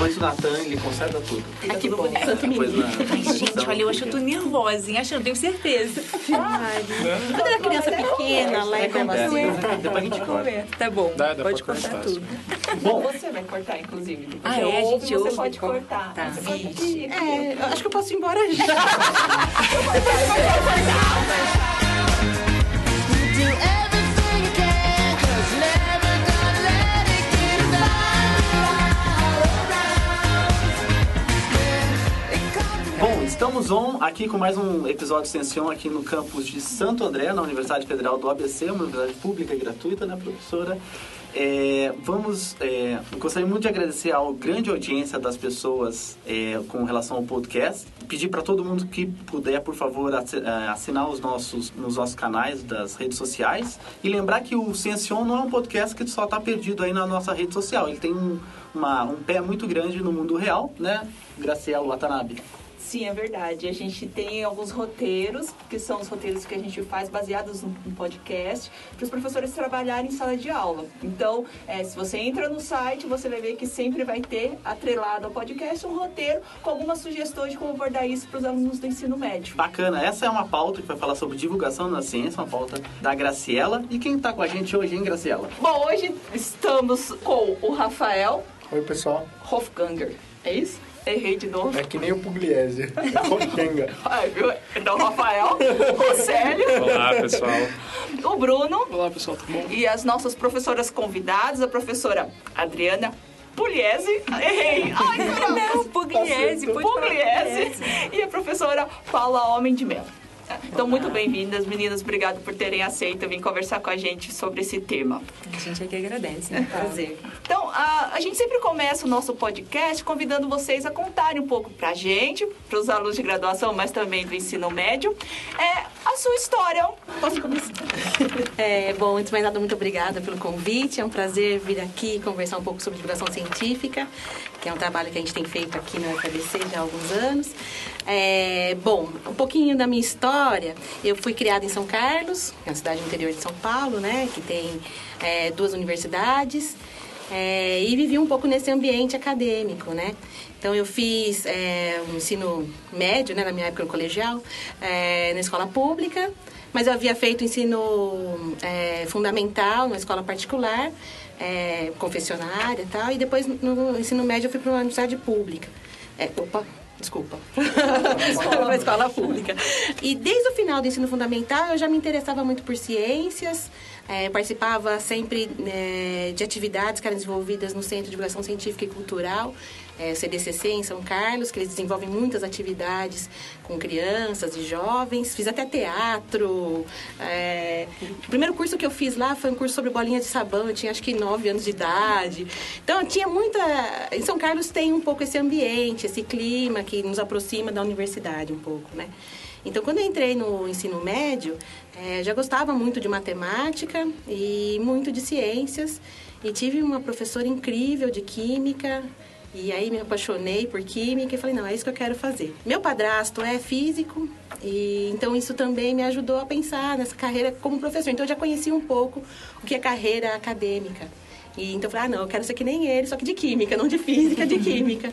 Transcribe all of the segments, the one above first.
Depois o Natan, ele conserta tudo. Ai, que bom. Santo Depois menino. na- Ai, gente, olha, eu acho que eu tô nervosa, hein? Acho, eu tenho certeza. Quando era criança pequena, lá em É, Barbacena. depois a gente corta. Tá bom, Dá, dá pode cortar cortar. tudo. Bom, Você vai cortar, inclusive. Ah, você é? A ouve, gente você ouve, pode corta. cortar. Tá. Você aqui. É, eu acho que eu posso ir embora já. Do estamos on aqui com mais um episódio extensão aqui no campus de Santo André, na Universidade Federal do ABC, uma universidade pública e gratuita, né, professora? É, vamos, é, gostaria muito de agradecer à grande audiência das pessoas é, com relação ao podcast. Pedir para todo mundo que puder, por favor, é, assinar os nossos, nos nossos canais das redes sociais. E lembrar que o Ciencion não é um podcast que só está perdido aí na nossa rede social. Ele tem um, uma- um pé muito grande no mundo real, né, Graciela Watanabe? Sim, é verdade. A gente tem alguns roteiros, que são os roteiros que a gente faz baseados no, podcast, para os professores trabalharem em sala de aula. Então, é, se você entra no site, você vai ver que sempre vai ter atrelado ao podcast um roteiro com algumas sugestões de como abordar isso para os alunos do ensino médio. Bacana, essa é uma pauta que vai falar sobre divulgação na ciência, uma pauta da Graciela. E quem está com a gente hoje, hein, Graciela? Bom, hoje estamos com o Rafael Oi, pessoal. Hofganger. É isso? Errei de novo. É que nem o Pugliese. É Wolfganga. Ai, viu? Então, o Rafael, o Célio, Olá, pessoal. o Bruno Olá, pessoal, tudo bom? e as nossas professoras convidadas, a professora Adriana Pugliese, errei, ai Não, Pugliese, pode falar Pugliese, e a professora Paula Homem de Mello. Então, muito bem-vindas, meninas. Obrigado por terem aceito vir conversar com a gente sobre esse tema. A gente aqui agradece. né? Prazer. Então, a, a gente sempre começa o nosso podcast convidando vocês a contarem um pouco pra gente, pros alunos de graduação, mas também do ensino médio, é, a sua história. Posso começar? É, bom, antes de mais nada, muito obrigada pelo convite. É um prazer vir aqui conversar um pouco sobre divulgação científica, que é um trabalho que a gente tem feito aqui na UFABC já há alguns anos. É, bom, um pouquinho da minha história. Eu fui criada em São Carlos, que é uma cidade interior de São Paulo, né? Que tem é, duas universidades. É, e vivi um pouco nesse ambiente acadêmico, né? Então eu fiz é, um ensino médio, né, na minha época no colegial, é, na escola pública, mas eu havia feito ensino é, fundamental numa escola particular, é, confessionária e tal, e depois no ensino médio eu fui para uma universidade pública. Opa, desculpa. para escola pública. E desde o final do ensino fundamental eu já me interessava muito por ciências, é, participava sempre é, de atividades que eram desenvolvidas no Centro de Divulgação Científica e Cultural, é, CDCC, em São Carlos, que eles desenvolvem muitas atividades com crianças e jovens. Fiz até teatro. é, O primeiro curso que eu fiz lá foi um curso sobre bolinha de sabão. Eu tinha acho que 9 anos de idade. Então, tinha muita... Em São Carlos tem um pouco esse ambiente, esse clima que nos aproxima da universidade um pouco, né? Então, quando eu entrei no ensino médio, eh, já gostava muito de matemática e muito de ciências. E tive uma professora incrível de química. E aí me apaixonei por química e falei, não, é isso que eu quero fazer. Meu padrasto é físico, e então isso também me ajudou a pensar nessa carreira como professor. Então eu já conhecia um pouco o que é carreira acadêmica. E então eu falei, ah, não, eu quero ser que nem ele, só que de química, não de física, de química.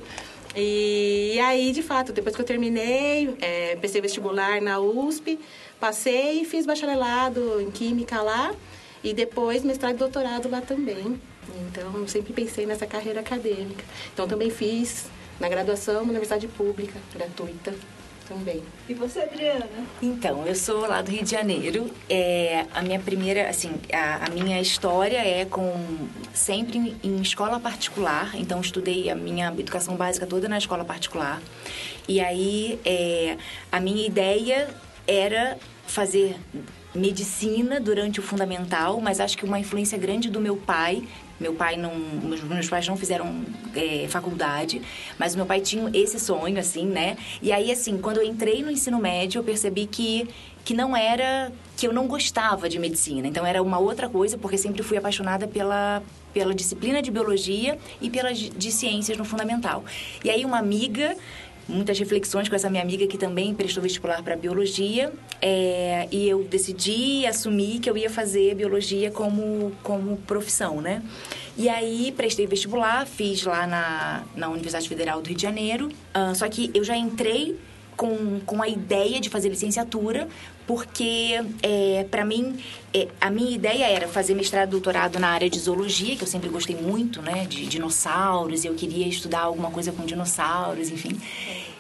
E, aí, de fato, depois que eu terminei, é, pensei vestibular na USP, passei e fiz bacharelado em Química lá e depois mestrado e doutorado lá também. Então, eu sempre pensei nessa carreira acadêmica. Então, também fiz na graduação, uma universidade pública, gratuita também. E você, Adriana? Então, eu sou lá do Rio de Janeiro. É, a minha primeira, assim, a, a minha história é com sempre em, em escola particular. Então, estudei a minha educação básica toda na escola particular. E aí, é, a minha ideia era fazer medicina durante o fundamental, mas acho que uma influência grande do meu pai. Meu pai não, meus, pais não fizeram é, faculdade, mas meu pai tinha esse sonho, assim, né? E aí, assim, quando eu entrei no ensino médio, eu percebi que que não era que eu não gostava de medicina. Então era uma outra coisa, porque sempre fui apaixonada pela pela disciplina de biologia e pela de ciências no fundamental. E aí uma amiga muitas reflexões com essa minha amiga que também prestou vestibular para biologia. é, e eu decidi assumir que eu ia fazer biologia como, como profissão, né? E aí prestei vestibular, fiz lá na, na Universidade Federal do Rio de Janeiro. Ah, só que eu já entrei com, com a ideia de fazer licenciatura, porque é, para mim é, a minha ideia era fazer mestrado e doutorado na área de zoologia, que eu sempre gostei muito, né, de dinossauros, e eu queria estudar alguma coisa com dinossauros, enfim.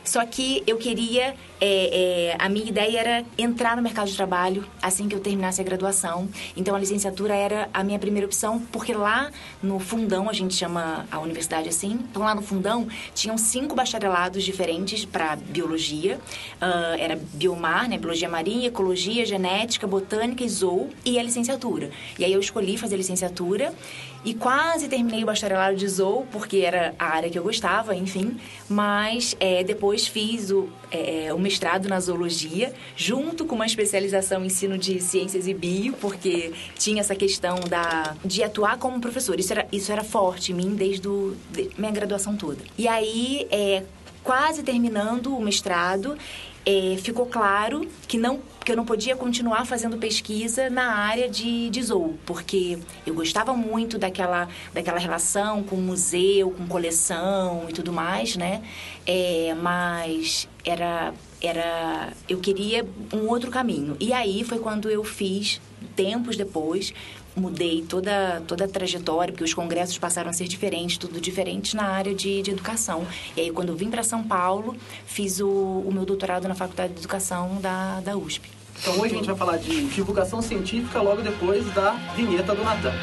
Só que eu queria, é, é, a minha ideia era entrar no mercado de trabalho assim que eu terminasse a graduação. Então a licenciatura era a minha primeira opção, porque lá no fundão, a gente chama a universidade assim, então lá no fundão tinham cinco bacharelados diferentes para biologia. Ah, era biomar, né, biologia marinha, ecologia, genética, botânica e zoo, e a licenciatura. E aí eu escolhi fazer licenciatura e quase terminei o bacharelado de zoo, porque era a área que eu gostava, enfim. Mas é, depois fiz o, é, o mestrado na zoologia, junto com uma especialização em ensino de ciências e bio, porque tinha essa questão da, de atuar como professor. Isso era, isso era forte em mim desde a de, minha graduação toda. E aí, é, quase terminando o mestrado, é, ficou claro que não que eu não podia continuar fazendo pesquisa na área de, de zoo, porque eu gostava muito daquela, daquela relação com museu, com coleção e tudo mais, né? É, mas era, era eu queria um outro caminho. E aí foi quando eu fiz, tempos depois, mudei toda, toda a trajetória, porque os congressos passaram a ser diferentes, tudo diferente na área de, de educação. E aí, quando vim para São Paulo, fiz o, o meu doutorado na Faculdade de Educação da, da USP. Então hoje a gente vai falar de divulgação científica logo depois da vinheta do Natan.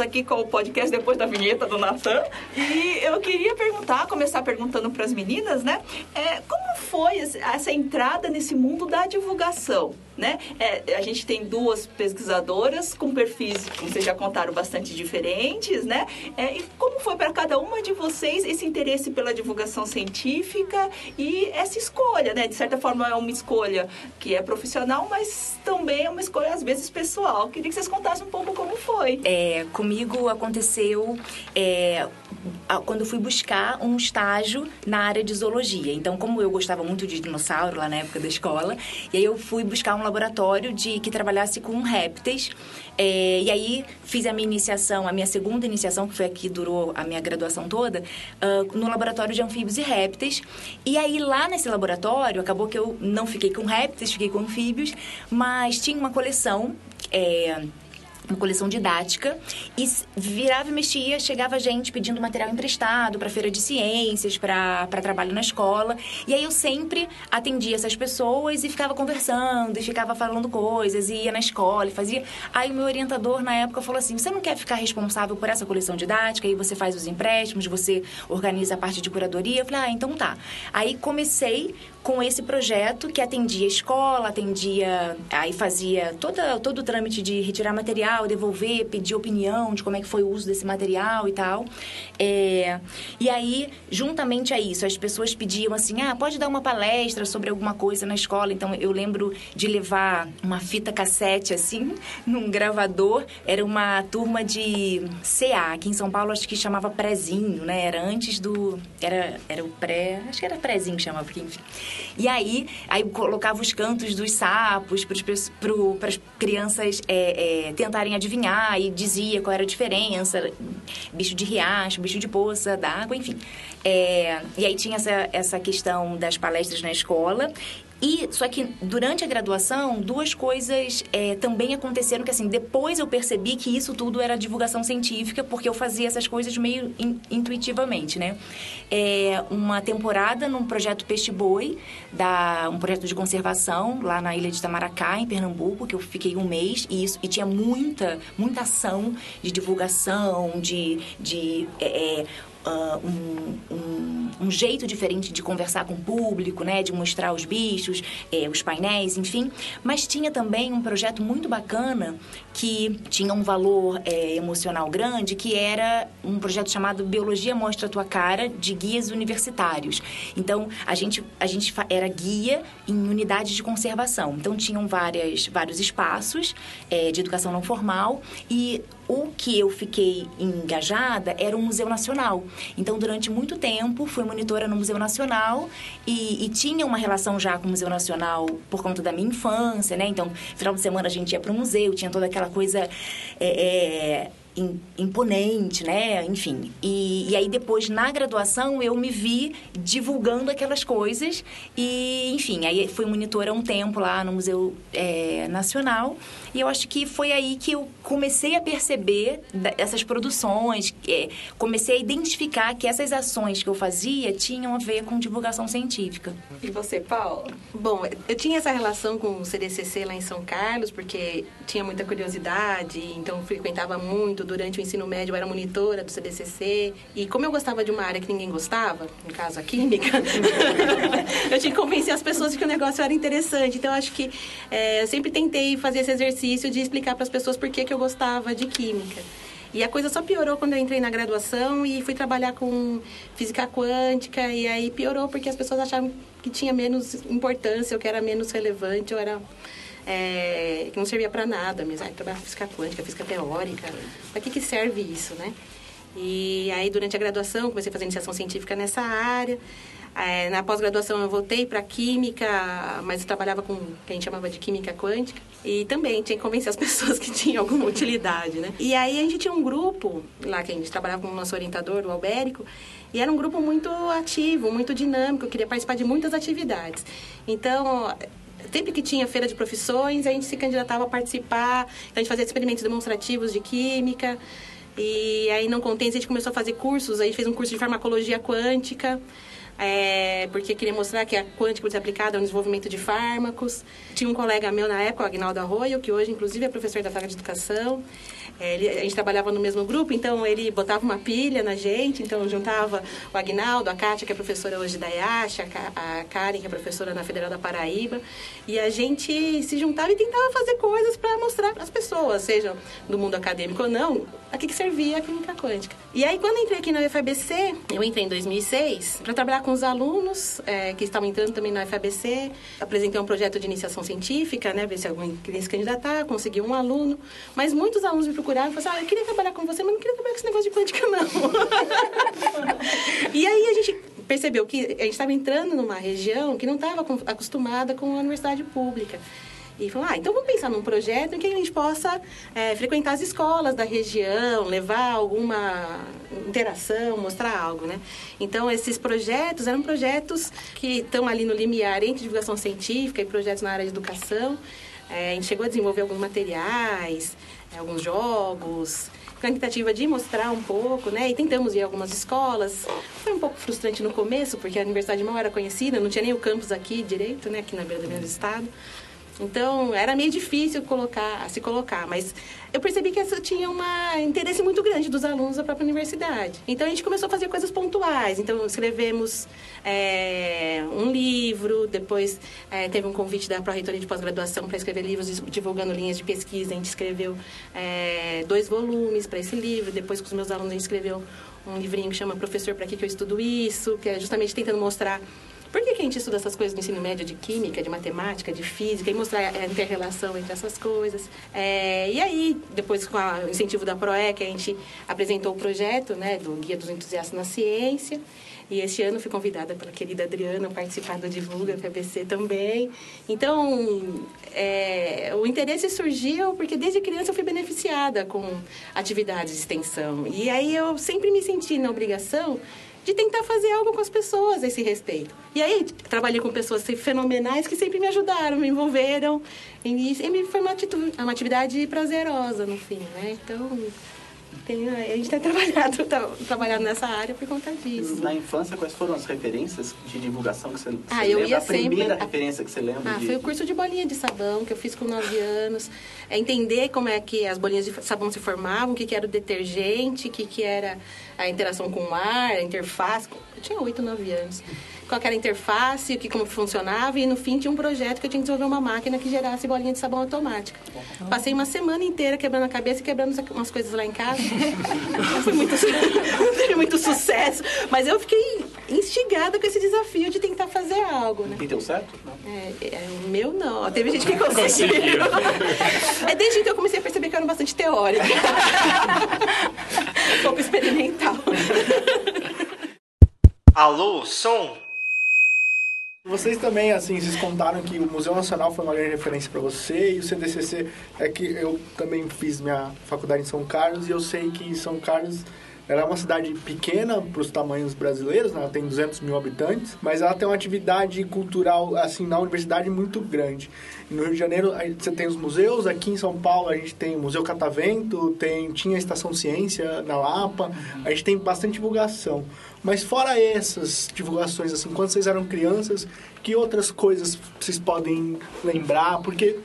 Aqui com o podcast depois da vinheta do Natan. E eu queria perguntar, começar perguntando para as meninas, né? é, como foi essa entrada nesse mundo da divulgação? Né? É, a gente tem duas pesquisadoras com perfis, como vocês já contaram, bastante diferentes, né? É, e como foi para cada uma de vocês esse interesse pela divulgação científica e essa escolha, né? De certa forma é uma escolha que é profissional, mas também é uma escolha às vezes pessoal. Queria que vocês contassem um pouco como foi. É, comigo aconteceu é, quando fui buscar um estágio na área de zoologia. Então, como eu gostava muito de dinossauro lá na época da escola, e aí eu fui buscar um laboratório de que trabalhasse com répteis. É, e aí fiz a minha iniciação, a minha segunda iniciação, que foi a que durou a minha graduação toda, ah, no laboratório de anfíbios e répteis. E aí lá nesse laboratório, acabou que eu não fiquei com répteis, fiquei com anfíbios, mas tinha uma coleção. é, uma coleção didática e virava e mexia, chegava gente pedindo material emprestado para feira de ciências, para trabalho na escola. E aí eu sempre atendia essas pessoas e ficava conversando e ficava falando coisas e ia na escola e fazia. Aí o meu orientador na época falou assim: "Você não quer ficar responsável por essa coleção didática? Aí você faz os empréstimos, você organiza a parte de curadoria". Eu falei: "Ah, então tá". Aí comecei com esse projeto que atendia a escola, atendia, aí fazia toda, todo o trâmite de retirar material, devolver, pedir opinião de como é que foi o uso desse material e tal. É, e aí, juntamente a isso, as pessoas pediam assim, ah, pode dar uma palestra sobre alguma coisa na escola. Então, eu lembro de levar uma fita cassete, assim, num gravador. Era uma turma de CA, aqui em São Paulo, acho que chamava Prezinho, né? Era antes do... Era, era o pré... Acho que era Prezinho que chamava, porque, enfim. E aí, aí colocava os cantos dos sapos para as crianças é, é, tentarem adivinhar e dizia qual era a diferença, bicho de riacho, bicho de poça, d'água, enfim. É, e aí tinha essa, essa questão das palestras na escola. E só que durante a graduação, duas coisas é, também aconteceram que assim, depois eu percebi que isso tudo era divulgação científica, porque eu fazia essas coisas meio in- intuitivamente, né? É, uma temporada num projeto Peixe Boi, da, um projeto de conservação lá na ilha de Itamaracá, em Pernambuco, que eu fiquei um mês e, isso, e tinha muita, muita ação de divulgação, de, de é, ah, um, um, um jeito diferente de conversar com o público, né? De mostrar os bichos, eh, os painéis, enfim. Mas tinha também um projeto muito bacana que tinha um valor eh, emocional grande, que era um projeto chamado Biologia Mostra a Tua Cara, de guias universitários. Então, a gente, a gente era guia em unidades de conservação. Então, tinham várias, vários espaços eh, de educação não formal e o que eu fiquei engajada era o Museu Nacional. Então, durante muito tempo, fui monitora no Museu Nacional e, e tinha uma relação já com o Museu Nacional por conta da minha infância, né? Então, final de semana a gente ia para o museu, tinha toda aquela coisa é, é, imponente, né? Enfim. E, e aí, depois, na graduação, eu me vi divulgando aquelas coisas e, enfim, aí fui monitora um tempo lá no Museu é, Nacional e eu acho que foi aí que eu comecei a perceber essas produções, é, comecei a identificar que essas ações que eu fazia tinham a ver com divulgação científica. E você, Paula? Bom, eu tinha essa relação com o CDCC lá em São Carlos, porque tinha muita curiosidade, então frequentava muito. Durante o ensino médio, eu era monitora do CDCC. E como eu gostava de uma área que ninguém gostava, no caso a química, eu tinha que convencer as pessoas de que o negócio era interessante. Então, acho que é, eu sempre tentei fazer esse exercício de explicar para as pessoas por que, que eu gostava de química. E a coisa só piorou quando eu entrei na graduação e fui trabalhar com física quântica. E aí piorou porque as pessoas achavam que tinha menos importância, ou que era menos relevante, ou era. É, que não servia para nada mesmo. Ai, trabalhar com física quântica, física teórica. Para que, que serve isso, né? E aí, durante a graduação, comecei a fazer iniciação científica nessa área. É, na pós-graduação, eu voltei para química, mas eu trabalhava com o que a gente chamava de química quântica. E também tinha que convencer as pessoas que tinha alguma utilidade, né? E aí, a gente tinha um grupo lá que a gente trabalhava com o nosso orientador, o Albérico, e era um grupo muito ativo, muito dinâmico, queria participar de muitas atividades. Então, sempre que tinha feira de profissões, a gente se candidatava a participar, a gente fazia experimentos demonstrativos de química. E aí, não contente, a gente começou a fazer cursos. Aí fez um curso de farmacologia quântica, é, porque queria mostrar que a quântica aplicada no desenvolvimento de fármacos. Tinha um colega meu na época, o Agnaldo Arroio, que hoje, inclusive, é professor da vaga de educação. É, ele- a gente trabalhava no mesmo grupo, então ele botava uma pilha na gente, então juntava o Agnaldo, a Kátia, que é professora hoje da IASH, a Ka- a Karen, que é professora na Federal da Paraíba, e a gente se juntava e tentava fazer coisas para mostrar para as pessoas, sejam do mundo acadêmico ou não, a que, que servia a química quântica. E aí, quando entrei aqui na UFABC, eu entrei em 2006 para trabalhar com os alunos é, que estavam entrando também na UFABC, apresentei um projeto de iniciação científica, né, ver se alguém queria se candidatar, consegui um aluno, mas muitos alunos me procuraram e falaram assim, ah, eu queria trabalhar com você, mas não queria trabalhar com esse negócio de quântica, não. e aí a gente percebeu que a gente estava entrando numa região que não estava acostumada com a universidade pública. E falou, ah, então vamos pensar num projeto em que a gente possa eh, frequentar as escolas da região, levar alguma interação, mostrar algo, né? Então, esses projetos eram projetos que estão ali no limiar entre divulgação científica e projetos na área de educação. Eh, a gente chegou a desenvolver alguns materiais, eh, alguns jogos, com a tentativa de mostrar um pouco, né? E tentamos ir a algumas escolas. Foi um pouco frustrante no começo, porque a universidade mal era conhecida, não tinha nem o campus aqui direito, né? Aqui na beira do meu estado. Então, era meio difícil colocar, se colocar, mas eu percebi que essa tinha um interesse muito grande dos alunos da própria universidade. Então, a gente começou a fazer coisas pontuais. Então, escrevemos é, um livro, depois é, teve um convite da Pró-Reitoria de Pós-Graduação para escrever livros divulgando linhas de pesquisa. A gente escreveu é, dois volumes para esse livro. Depois, com os meus alunos, a gente escreveu um livrinho que chama Professor, para que, que eu estudo isso? Que é justamente tentando mostrar por que, que a gente estuda essas coisas no ensino médio de química, de matemática, de física e mostrar a inter-relação entre essas coisas? É, e aí, depois com o incentivo da PROEC, a gente apresentou o projeto né, do Guia dos Entusiastas na Ciência. E este ano fui convidada pela querida Adriana participar do Divulga FABC também. Então, é, o interesse surgiu porque desde criança eu fui beneficiada com atividades de extensão. E aí eu sempre me senti na obrigação de tentar fazer algo com as pessoas a esse respeito. E aí, trabalhei com pessoas fenomenais que sempre me ajudaram, me envolveram. E, e foi uma, atitu- uma atividade prazerosa, no fim, né? Então, Tem, a gente tem trabalhado, tá, trabalhado nessa área por conta disso. Na infância, quais foram as referências de divulgação que você, Ah, você eu lembra? ia a primeira sempre- referência que você lembra Ah, de... foi o curso de bolinha de sabão que eu fiz com 9 anos. É entender como é que as bolinhas de sabão se formavam, o que, que era o detergente, o que, que era a interação com o ar, a interface. Eu tinha 8, 9 anos. Qual era a interface, o que como funcionava e no fim tinha um projeto que eu tinha que desenvolver uma máquina que gerasse bolinha de sabão automática. Passei uma semana inteira quebrando a cabeça e quebrando umas coisas lá em casa. Não foi muito, não teve muito sucesso, mas eu fiquei instigada com esse desafio de tentar fazer algo, né? E deu certo? É, é, o meu não. Teve gente que conseguiu. é desde então eu comecei a perceber que eu era bastante teórica. pouco experimental. Alô, som? Vocês também, assim, vocês contaram que o Museu Nacional foi uma grande referência para você e o CDCC é que eu também fiz minha faculdade em São Carlos e eu sei que São Carlos ela é uma cidade pequena para os tamanhos brasileiros, né? ela tem 200 mil habitantes, mas ela tem uma atividade cultural, assim, na universidade muito grande. No Rio de Janeiro você tem os museus, aqui em São Paulo a gente tem o Museu Catavento, tem, tinha a Estação Ciência na Lapa, a gente tem bastante divulgação. Mas fora essas divulgações, assim, quando vocês eram crianças, que outras coisas vocês podem lembrar? Porque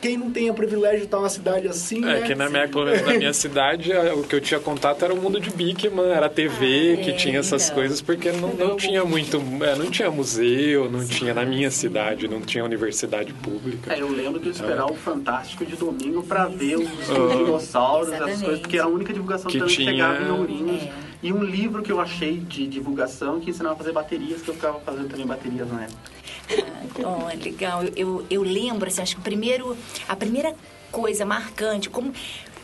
quem não tem o privilégio de estar numa cidade assim, É, né? que na minha, pelo menos na minha cidade, é, o que eu tinha contato era o mundo de Bikman, era a TV que é, tinha essas então. coisas, porque não, não tinha muito, é, não tinha museu, não tinha na minha cidade, não tinha universidade pública. É, eu lembro de eu esperar o Fantástico de domingo pra ver os Ah. dinossauros, essas coisas, porque era a única divulgação que, Que tinha- chegava em Ourinhos. É. E um livro que eu achei de divulgação que ensinava a fazer baterias, que eu ficava fazendo também baterias na época. Oh, legal. Eu, eu, lembro, assim, acho que o primeiro, a primeira coisa marcante, como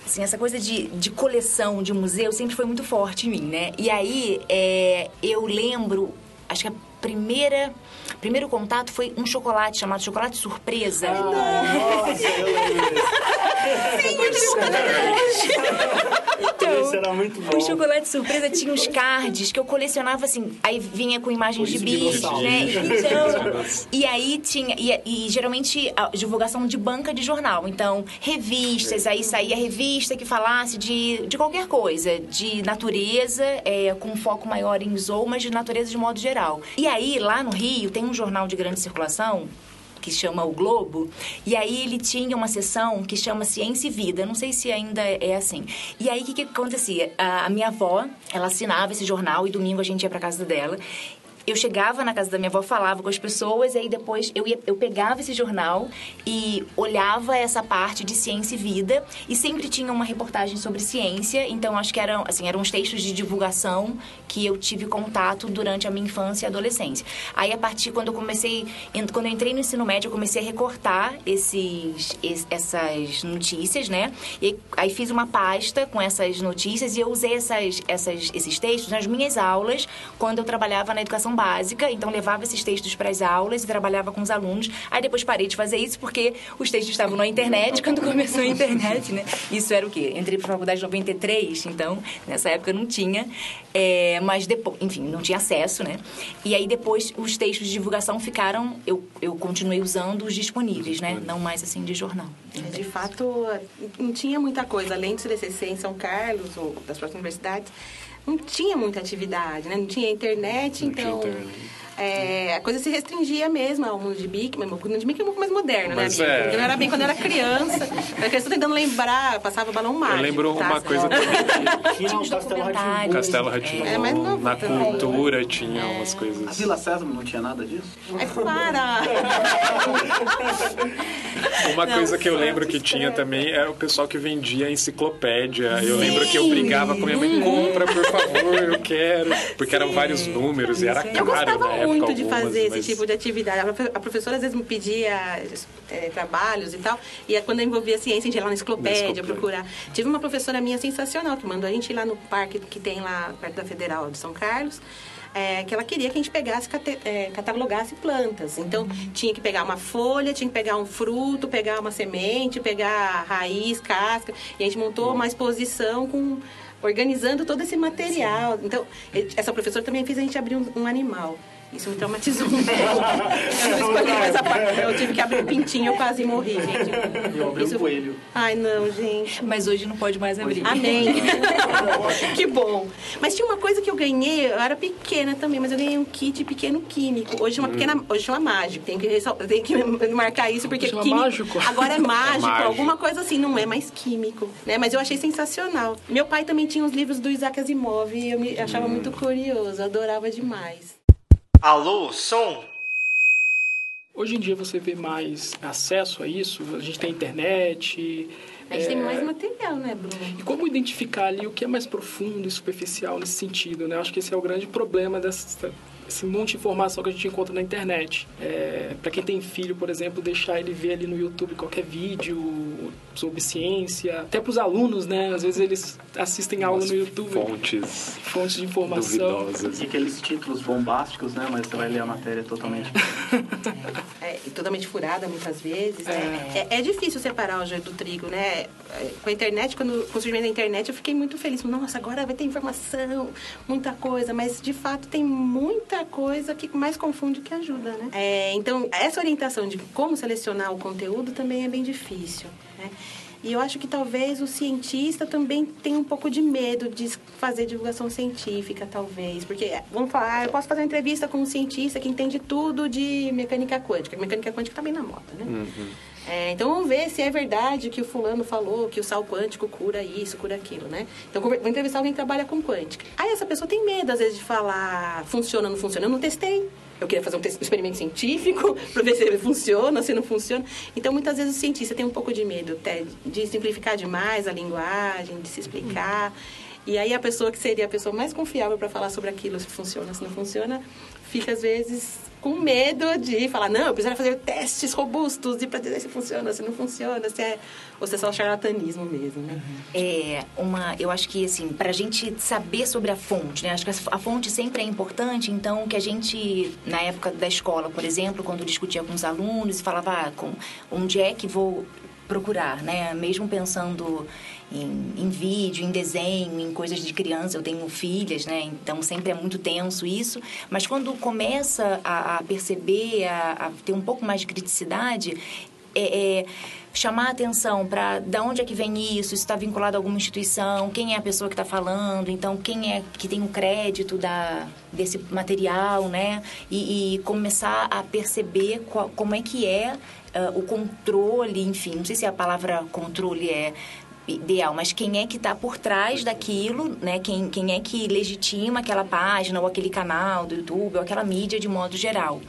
assim, essa coisa de, de coleção de museu sempre foi muito forte em mim, né? E aí é, eu lembro, acho que a primeira primeiro contato foi um chocolate chamado chocolate surpresa. Nossa, eu lembro. Então. O chocolate surpresa tinha uns cards que eu colecionava assim. Aí vinha com imagens de bichos, né? Então, e aí tinha. E, e geralmente a divulgação de banca de jornal. Então, revistas, aí saía revista que falasse de, de qualquer coisa, de natureza, é, com foco maior em zoo, mas de natureza de modo geral. E aí, lá no Rio, tem um jornal de grande circulação que chama O Globo, e aí ele tinha uma sessão que chama Ciência e Vida, não sei se ainda é assim. E aí o que, que acontecia? A, minha avó, ela assinava esse jornal e domingo a gente ia pra casa dela. Eu chegava na casa da minha avó, falava com as pessoas, e aí depois eu, ia, eu pegava esse jornal e olhava essa parte de ciência e vida, e sempre tinha uma reportagem sobre ciência, então acho que eram, assim, eram uns textos de divulgação que eu tive contato durante a minha infância e adolescência. Aí, a partir quando eu comecei, quando eu entrei no ensino médio, eu comecei a recortar esses, es- essas notícias, né? E aí fiz uma pasta com essas notícias e eu usei essas, essas, esses textos nas minhas aulas quando eu trabalhava na educação básica. Então, levava esses textos para as aulas e trabalhava com os alunos. Aí depois parei de fazer isso porque os textos estavam na internet quando começou a internet, né? Isso era o quê? Entrei para faculdade em 93, então nessa época não tinha. É, mas depois, enfim, não tinha acesso, né? E aí depois os textos de divulgação ficaram, eu, eu continuei usando os disponíveis, né? Não mais assim de jornal. De fato, não tinha muita coisa. Além do CDCC em São Carlos, ou das próximas universidades, não tinha muita atividade, né? Não tinha internet, Não tinha então... internet. É, a coisa se restringia mesmo ao mundo de BIC, mas o mundo de BIC é um pouco mais moderno, Mas né, é. amigo? Porque eu era bem quando eu era criança. Eu era criança tentando lembrar, passava balão mágico. Eu lembro tá? uma coisa também que Tinha um Castelo. Rá-Tim-Bum. Castelo Ratinho, É, mas não- na também. cultura tinha umas A coisas. Vila Sésamo não tinha nada disso? Ai, para! Uma coisa que eu lembro que tinha também era o pessoal que vendia enciclopédia. Eu lembro que eu brigava com minha mãe, compra, por favor, eu quero. Porque eram vários números e era caro gostava muito de algumas, fazer mas- esse tipo de atividade. A profe- A professora às vezes me pedia eh, trabalhos e tal. E é quando envolvia ciência, a gente ia lá na enciclopédia, procurar. Tive uma professora minha sensacional que mandou a gente ir lá no parque que tem lá perto da Federal de São Carlos. eh, que ela queria que a gente pegasse, cate- eh, catalogasse plantas. Então, tinha que pegar uma folha, tinha que pegar um fruto, pegar uma semente, pegar raiz, casca. E a gente montou uma exposição com organizando todo esse material. Então, ele- essa professora também fez a gente abrir um, um animal. Isso me traumatizou um pouco. Eu não escolhi essa parte. Eu tive que abrir o pintinho, eu quase morri, gente. Eu abri Isso- um coelho. Ai, não, gente. Mas hoje não pode mais abrir. Amém. que bom. Mas tinha uma coisa que eu ganhei, eu era pequena também, mas eu ganhei um kit pequeno químico. Hoje uma pequena, hoje chama mágico. Tem que, tem que marcar isso porque Chama químico mágico? agora é mágico, mágico. alguma coisa assim, não é mais químico, né? Mas eu achei sensacional. Meu pai também tinha os livros do Isaac Asimov e eu me achava muito curioso, adorava demais. Alô, som? Hoje em dia você vê mais acesso a isso, a gente tem internet. A gente é, tem mais material, né, Bruno? E como identificar ali o que é mais profundo e superficial nesse sentido, né? Eu acho que esse é o grande problema dessa, esse monte de informação que a gente encontra na internet. É, para quem tem filho, por exemplo, deixar ele ver ali no YouTube qualquer vídeo sobre ciência. Até para os alunos, né? Às vezes eles assistem aula Umas no YouTube. Fontes Fontes de informação. duvidosas. E aqueles títulos bombásticos, né? Mas você vai ler a matéria totalmente. É, totalmente furada muitas vezes, né? É, é difícil separar o joio do trigo, né? É, Com a internet, quando com o surgimento da internet, eu fiquei muito feliz. Nossa, agora vai ter informação, muita coisa. Mas, de fato, tem muita coisa que mais confunde que ajuda, né? É, então, essa orientação de como selecionar o conteúdo também é bem difícil, né? E eu acho que talvez o cientista também tenha um pouco de medo de fazer divulgação científica, talvez. Porque, vamos falar, ah, eu posso fazer uma entrevista com um cientista que entende tudo de mecânica quântica. Mecânica quântica está bem na moda, né? É, então vamos ver se é verdade que o fulano falou que o sal quântico cura isso, cura aquilo, né? Então vou entrevistar alguém que trabalha com quântica. Aí essa pessoa tem medo, às vezes, de falar funciona ou não funciona. Eu não testei. Eu queria fazer um experimento científico para ver se funciona, se não funciona. Então, muitas vezes, o cientista tem um pouco de medo até de simplificar demais a linguagem, de se explicar. E aí, a pessoa que seria a pessoa mais confiável para falar sobre aquilo, se funciona, se não funciona, fica, às vezes, com medo de falar, não, eu precisaria fazer testes robustos e para dizer se funciona, se não funciona, se é... Ou se é só charlatanismo mesmo, né? É uma, eu acho que assim, para a gente saber sobre a fonte, né? Acho que a fonte sempre é importante. Então, que a gente na época da escola, por exemplo, quando discutia com os alunos, falava, ah, com, onde é que vou procurar, né? Mesmo pensando em, em vídeo, em desenho, em coisas de criança, eu tenho filhas, né? Então sempre é muito tenso isso. Mas quando começa a, a perceber, a, a ter um pouco mais de criticidade, é, é chamar atenção para de onde é que vem isso, está vinculado a alguma instituição, quem é a pessoa que está falando, então quem é que tem o crédito da, desse material, né? E, e começar a perceber qual, como é que é ah, o controle, enfim, não sei se a palavra controle é ideal, mas quem é que está por trás daquilo, né? Quem, quem é que legitima aquela página ou aquele canal do YouTube ou aquela mídia de modo geral.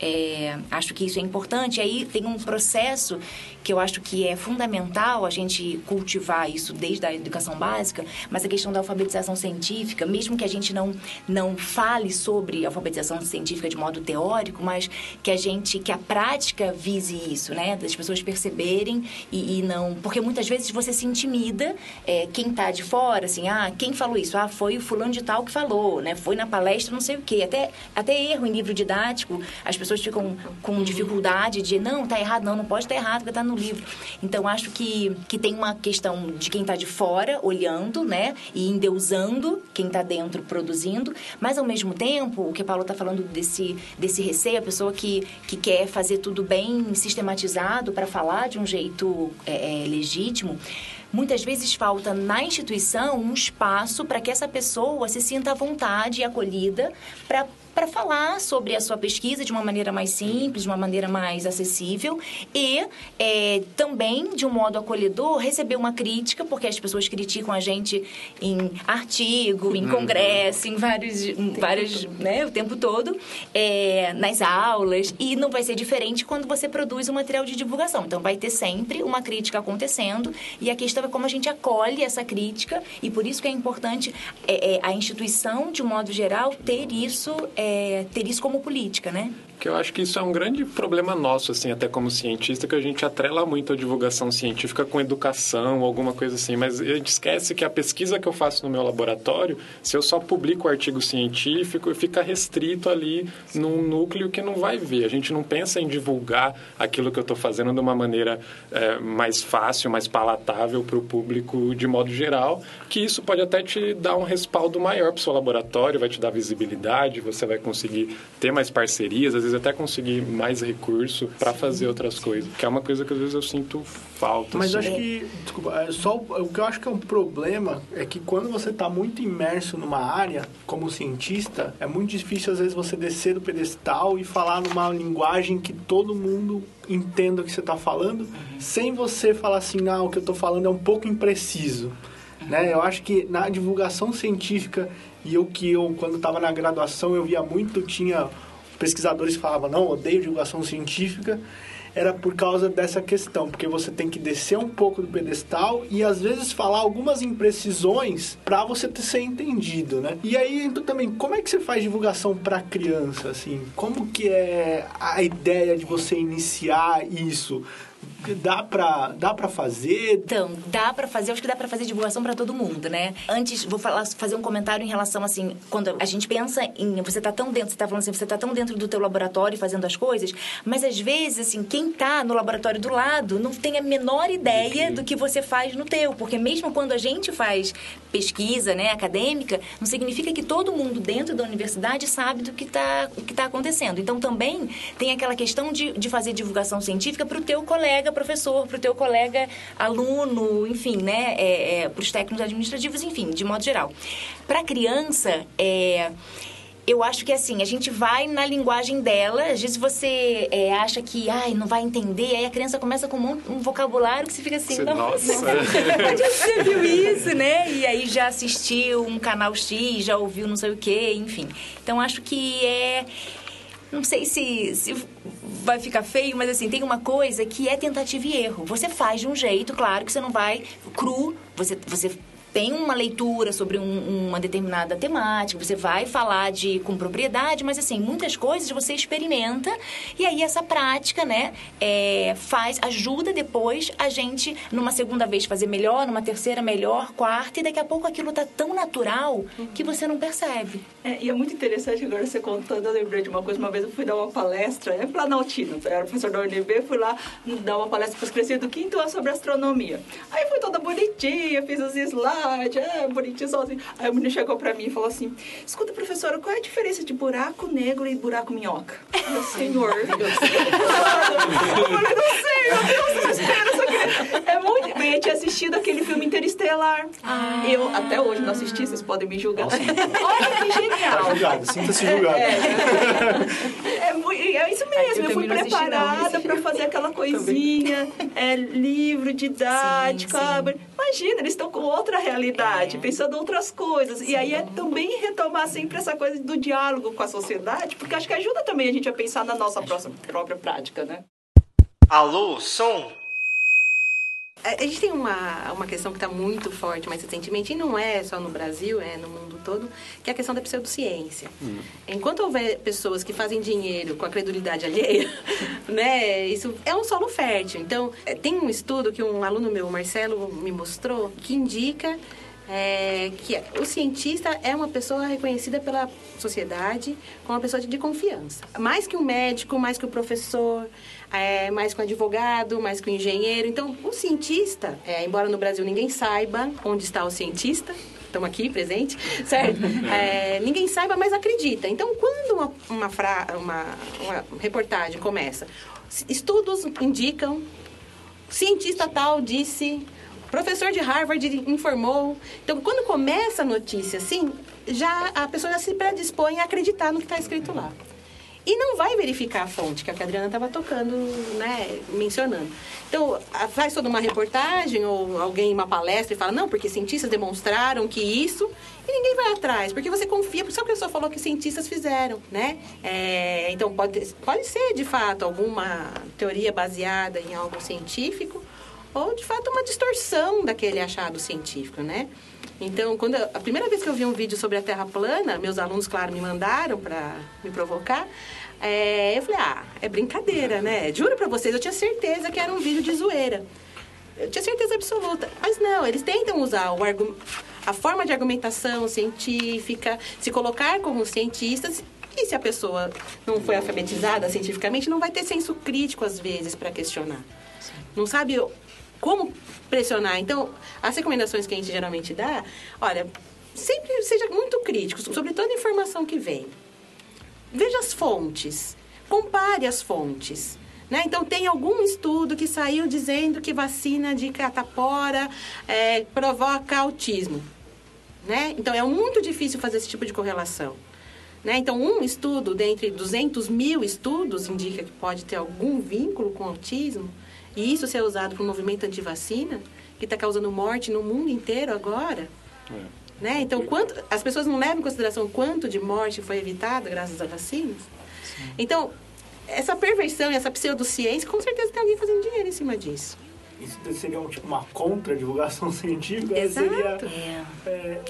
É, acho que isso é importante. Aí tem um processo que eu acho que é fundamental a gente cultivar isso desde a educação básica, mas a questão da alfabetização científica, mesmo que a gente não, não fale sobre alfabetização científica de modo teórico, mas que a gente, que a prática vise isso, né? Das pessoas perceberem e, e não... Porque muitas vezes você se intimida, é, quem está de fora, assim, ah, quem falou isso? Ah, foi o fulano de tal que falou, né? Foi na palestra não sei o quê. Até, até erro em livro didático, as pessoas ficam com dificuldade de, não, tá errado, não, não pode estar errado, porque tá no livro. Então, acho que, que tem uma questão de quem está de fora, olhando, né? E endeusando quem está dentro, produzindo. Mas, ao mesmo tempo, o que a Paulo está falando desse, desse receio, a pessoa que, que quer fazer tudo bem sistematizado para falar de um jeito é, é, legítimo, muitas vezes falta na instituição um espaço para que essa pessoa se sinta à vontade e acolhida para para falar sobre a sua pesquisa de uma maneira mais simples, de uma maneira mais acessível e é, também, de um modo acolhedor, receber uma crítica, porque as pessoas criticam a gente em artigo, em congresso, em vários, em vários né, o tempo todo, é, nas aulas, e não vai ser diferente quando você produz um material de divulgação. Então, vai ter sempre uma crítica acontecendo e a questão é como a gente acolhe essa crítica e por isso que é importante é, é, a instituição, de um modo geral, ter isso, é, ter isso como política, né? Que eu acho que isso é um grande problema nosso, assim, até como cientista, que a gente atrela muito a divulgação científica com educação, alguma coisa assim. Mas a gente esquece que a pesquisa que eu faço no meu laboratório, se eu só publico artigo científico, fica restrito ali num núcleo que não vai ver. A gente não pensa em divulgar aquilo que eu estou fazendo de uma maneira é, mais fácil, mais palatável para o público de modo geral, que isso pode até te dar um respaldo maior para o seu laboratório, vai te dar visibilidade, você vai conseguir ter mais parcerias, às vezes até conseguir mais recurso para fazer outras coisas, que é uma coisa que às vezes eu sinto falta. Mas eu assim. acho que, desculpa, é só o o que eu acho que é um problema é que quando você está muito imerso numa área, como cientista, é muito difícil às vezes você descer do pedestal e falar numa linguagem que todo mundo entenda o que você está falando, sem você falar assim, ah, o que eu estou falando é um pouco impreciso. Né? Eu acho que na divulgação científica, e eu que eu, quando estava na graduação, eu via muito, tinha pesquisadores falavam, não, odeio divulgação científica, era por causa dessa questão, porque você tem que descer um pouco do pedestal e às vezes falar algumas imprecisões para você ter, ser entendido, né? E aí, então também, como é que você faz divulgação para criança, assim? Como que é a ideia de você iniciar isso? Dá pra, dá pra fazer? Então, dá pra fazer, acho que dá pra fazer divulgação pra todo mundo, né? Antes, vou falar, fazer um comentário em relação, assim, quando a gente pensa em você tá tão dentro, você tá falando assim, você tá tão dentro do teu laboratório fazendo as coisas, mas às vezes, assim, quem tá no laboratório do lado não tem a menor ideia do que você faz no teu, porque mesmo quando a gente faz pesquisa, né, acadêmica, não significa que todo mundo dentro da universidade sabe do que tá, o que tá acontecendo. Então, também tem aquela questão de, de fazer divulgação científica pro teu colega professor, pro teu colega aluno, enfim, né, é, é, pros técnicos administrativos, enfim, de modo geral. Pra criança, é eu acho que assim, a gente vai na linguagem dela, às vezes você é, acha que ai, não vai entender, aí a criança começa com um, um vocabulário que você fica assim, Você- nossa. onde você viu isso, né? E aí já assistiu um canal X, já ouviu não sei o quê, enfim. Então acho que é. Não sei se, se vai ficar feio, mas assim, tem uma coisa que é tentativa e erro. Você faz de um jeito, claro que você não vai cru, você, você tem uma leitura sobre um- uma determinada temática, você vai falar de com propriedade, mas assim, muitas coisas você experimenta e aí essa prática, né, é, faz, ajuda depois a gente, numa segunda vez, fazer melhor, numa terceira melhor, quarta, e daqui a pouco aquilo tá tão natural que você não percebe. É, e é muito interessante agora você contando, eu lembrei de uma coisa, uma vez eu fui dar uma palestra, é Planaltino, eu era professor da UNB, fui lá dar uma palestra para os crescidos do quinto ano sobre astronomia. Aí foi toda bonitinha, fiz os slides, é, bonitinho sozinho. Aí o menino chegou para mim e falou assim, escuta professora, qual é a diferença de buraco negro e buraco minhoca? Meu senhor, eu falei, não sei, meu Deus, desespero, só que é muito... Bem, eu tinha assistido aquele filme Interestelar. Eu até hoje não assisti, vocês podem me julgar. Olha que genial. Tá julgado, sinta-se julgado. É, mui- é isso eu mesmo, eu fui assisti, não, preparada para fazer aquela coisinha, é, livro didático. Sim, sim. ah, Imagina, eles estão com outra realidade, É. pensando outras coisas. E aí é também retomar sempre essa coisa do diálogo com a sociedade, porque acho que ajuda também a gente a pensar na nossa próxima, própria prática, né? Alô, som? A a gente tem uma, uma questão que está muito forte mais recentemente, e não é só no Brasil, é no mundo todo, que é a questão da pseudociência. Enquanto houver pessoas que fazem dinheiro com a credulidade alheia, né, isso é um solo fértil. Então, eh, tem um estudo que um aluno meu, Marcelo, me mostrou, que indica é, que o cientista é uma pessoa reconhecida pela sociedade como uma pessoa de, de confiança. Mais que um médico, mais que o professor, é, mais o advogado, mais o engenheiro. Então, o cientista, é, embora no Brasil ninguém saiba onde está o cientista, estamos aqui presente, certo? É, ninguém saiba, mas acredita. Então, quando uma, uma, fra- uma, uma reportagem começa, estudos indicam cientista tal disse, professor de Harvard informou. Então, quando começa a notícia assim, já a pessoa já se predispõe a acreditar no que está escrito lá. E não vai verificar a fonte, que é o que a Adriana estava tocando, né, mencionando. Então, faz toda uma reportagem ou alguém uma palestra e fala, não, porque cientistas demonstraram que isso, e ninguém vai atrás, porque você confia, porque só a pessoa falou que cientistas fizeram, né? É, então, pode, pode ser, de fato, alguma teoria baseada em algo científico, ou de fato uma distorção daquele achado científico, né? Então, quando eu- a primeira vez que eu vi um vídeo sobre a Terra plana, meus alunos, claro, me mandaram para me provocar. é, eu falei, ah, é brincadeira, né? Juro para vocês, eu tinha certeza que era um vídeo de zoeira. Eu tinha certeza absoluta. Mas não, eles tentam usar o a forma de argumentação científica, se colocar como cientistas. E se a pessoa não foi alfabetizada cientificamente, não vai ter senso crítico, às vezes, para questionar. Não sabe como pressionar. Então, as recomendações que a gente geralmente dá, olha, sempre seja muito crítico sobre toda a informação que vem. Veja as fontes, compare as fontes. Né? Então, tem algum estudo que saiu dizendo que vacina de catapora eh, provoca autismo. Né? Então, é muito difícil fazer esse tipo de correlação. Né? Então, um estudo dentre 200 mil estudos indica que pode ter algum vínculo com autismo, e isso ser usado para um movimento anti-vacina, que está causando morte no mundo inteiro agora. Né? Então, quanto, as pessoas não levam em consideração quanto de morte foi evitada graças a vacinas. Então, essa perversão e essa pseudociência, com certeza tem alguém fazendo dinheiro em cima disso. Isso seria um, tipo, uma contra-divulgação científica? Exato. Seria, É. é,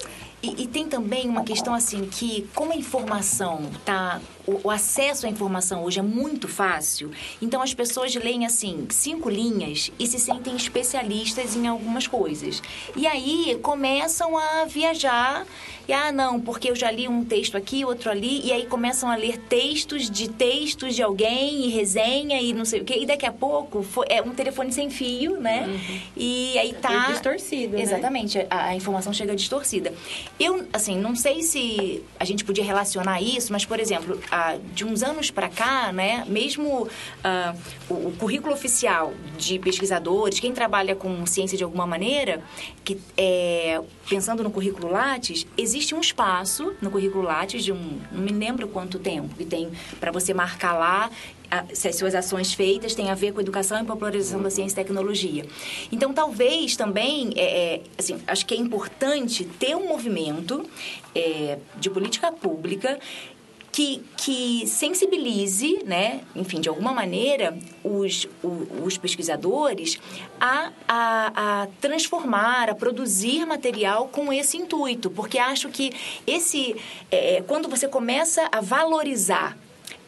E, e tem também uma questão assim que, como a informação tá, o, o acesso à informação hoje é muito fácil, então as pessoas leem assim cinco linhas e se sentem especialistas em algumas coisas. E aí começam a viajar e ah não, porque eu já li um texto aqui, outro ali, e aí começam a ler textos de textos de alguém e resenha e não sei o quê. E daqui a pouco foi, é um telefone sem fio, né? E aí tá E distorcido, né? Exatamente. Exatamente, a, a informação chega distorcida. Eu, assim, não sei se a gente podia relacionar isso, mas, por exemplo, de uns anos para cá, né, mesmo ah, o, o currículo oficial de pesquisadores, quem trabalha com ciência de alguma maneira, que é, pensando no currículo Lattes, existe um espaço no currículo Lattes de um, não me lembro quanto tempo, que tem para você marcar lá a- se as suas ações feitas têm a ver com educação e popularização da ciência e tecnologia. Então, talvez também, é, é, assim, acho que é importante ter um movimento é, de política pública que, que sensibilize, né, enfim, de alguma maneira, os, o- os pesquisadores a, a, a transformar, a produzir material com esse intuito, porque acho que esse, é, quando você começa a valorizar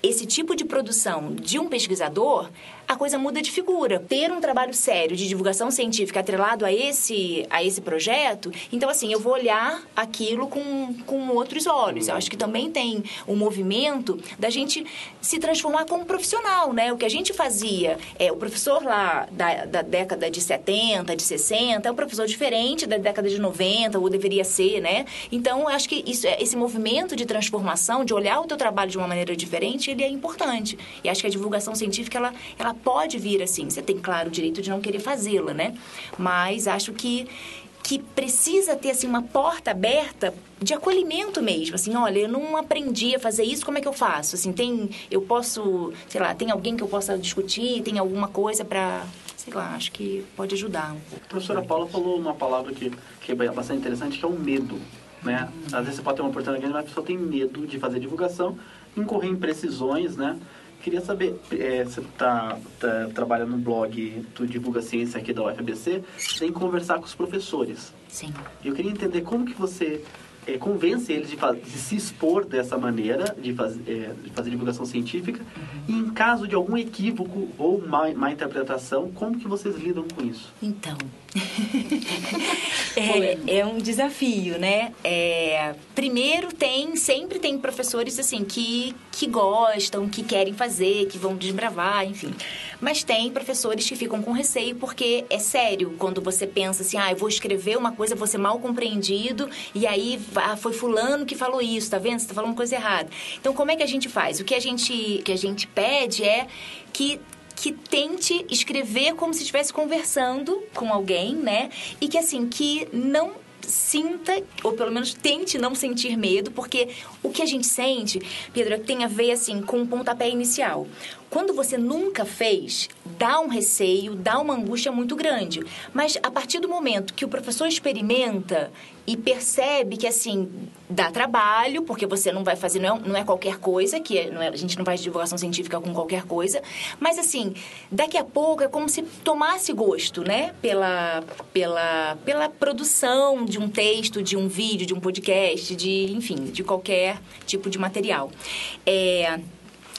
esse tipo de produção de um pesquisador, a coisa muda de figura. Ter um trabalho sério de divulgação científica atrelado a esse, a esse projeto, então, assim, eu vou olhar aquilo com, com outros olhos. Eu acho que também tem um movimento da gente se transformar como profissional, né? O que a gente fazia, é o professor lá da, da década de 70, de 60, é um professor diferente da década de 90, ou deveria ser, né? Então, eu acho que isso, esse movimento de transformação, de olhar o teu trabalho de uma maneira diferente, ele é importante. E acho que a divulgação científica, ela, ela pode vir assim. Você tem, claro, o direito de não querer fazê-la, né? Mas acho que que precisa ter assim uma porta aberta de acolhimento mesmo, assim, olha, eu não aprendi a fazer isso, como é que eu faço? Assim, tem, eu posso, sei lá, tem alguém que eu possa discutir, tem alguma coisa para, sei lá, acho que pode ajudar um pouco. A professora Paula falou uma palavra que, que é bastante interessante, que é o medo. Né? Às vezes você pode ter uma oportunidade, mas a pessoa tem medo de fazer divulgação, incorrer em precisões, né? Queria saber, é, você está tá, trabalhando no blog do Divulga Ciência aqui da UFABC, tem que conversar com os professores. Sim. Eu queria entender como que você é, convence eles de, de se expor dessa maneira, de, faz, é, de fazer divulgação científica, e em caso de algum equívoco ou má, má interpretação, como que vocês lidam com isso? Então, é, é um desafio, né? É, primeiro tem, sempre tem professores assim que, que gostam, que querem fazer, que vão desbravar, enfim. Mas tem professores que ficam com receio porque é sério quando você pensa assim, ah, eu vou escrever uma coisa, vou ser mal compreendido e aí ah, foi fulano que falou isso, tá vendo? Você tá falando coisa errada. Então como é que a gente faz? O que a gente que a gente pede é que que tente escrever como se estivesse conversando com alguém, né? E que assim, que não sinta, ou pelo menos tente não sentir medo, porque o que a gente sente, Pedro, tem a ver assim com o pontapé inicial. Quando você nunca fez, dá um receio, dá uma angústia muito grande. Mas a partir do momento que o professor experimenta e percebe que assim dá trabalho, porque você não vai fazer, não é, não é qualquer coisa, que é- é- a gente não faz divulgação científica com qualquer coisa, mas assim, daqui a pouco é como se tomasse gosto, né? Pela, pela, pela produção de um texto, de um vídeo, de um podcast, de, enfim, de qualquer tipo de material. É,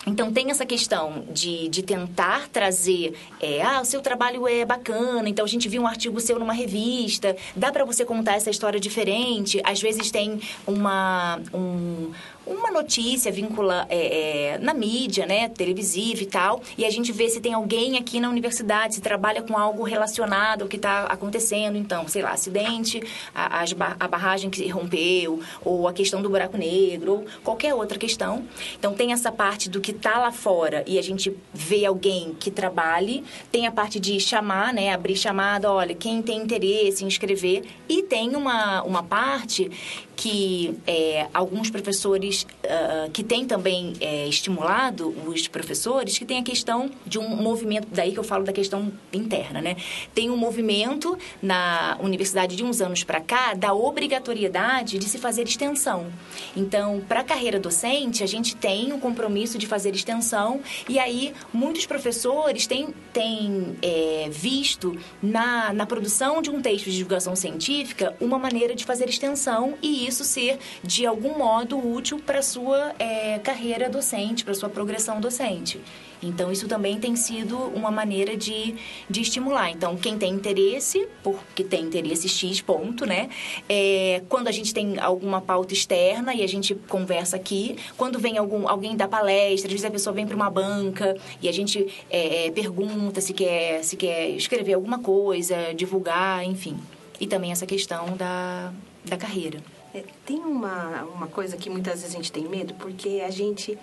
então tem essa questão de, de tentar trazer, é, ah, o seu trabalho é bacana, então a gente viu um artigo seu numa revista, dá para você contar essa história diferente. Às vezes tem uma, um- uma notícia vincula é, é, na mídia, né, televisiva e tal, e a gente vê se tem alguém aqui na universidade se trabalha com algo relacionado ao que está acontecendo. Então, sei lá, acidente, a, a barragem que rompeu, ou a questão do buraco negro, ou qualquer outra questão. Então, tem essa parte do que está lá fora e a gente vê alguém que trabalhe, tem a parte de chamar, né, abrir chamada, olha, quem tem interesse em escrever, e tem uma, uma parte que é, alguns professores ah, que têm também é, estimulado os professores que tem a questão de um movimento daí que eu falo da questão interna né. Tem um movimento na universidade de uns anos para cá da obrigatoriedade de se fazer extensão. Então para a carreira docente a gente tem o compromisso de fazer extensão e aí muitos professores têm, têm é, visto na, na produção de um texto de divulgação científica uma maneira de fazer extensão e isso ser de algum modo útil para a sua é, carreira docente, para a sua progressão docente. Então, isso também tem sido uma maneira de, de estimular. Então, quem tem interesse, porque tem interesse X ponto, né? É, quando a gente tem alguma pauta externa e a gente conversa aqui, quando vem algum, alguém dar palestra, às vezes a pessoa vem para uma banca e a gente é, é, pergunta se quer, se quer escrever alguma coisa, divulgar, enfim. E também essa questão da, da carreira. É, tem uma, uma coisa que muitas vezes a gente tem medo, porque a gente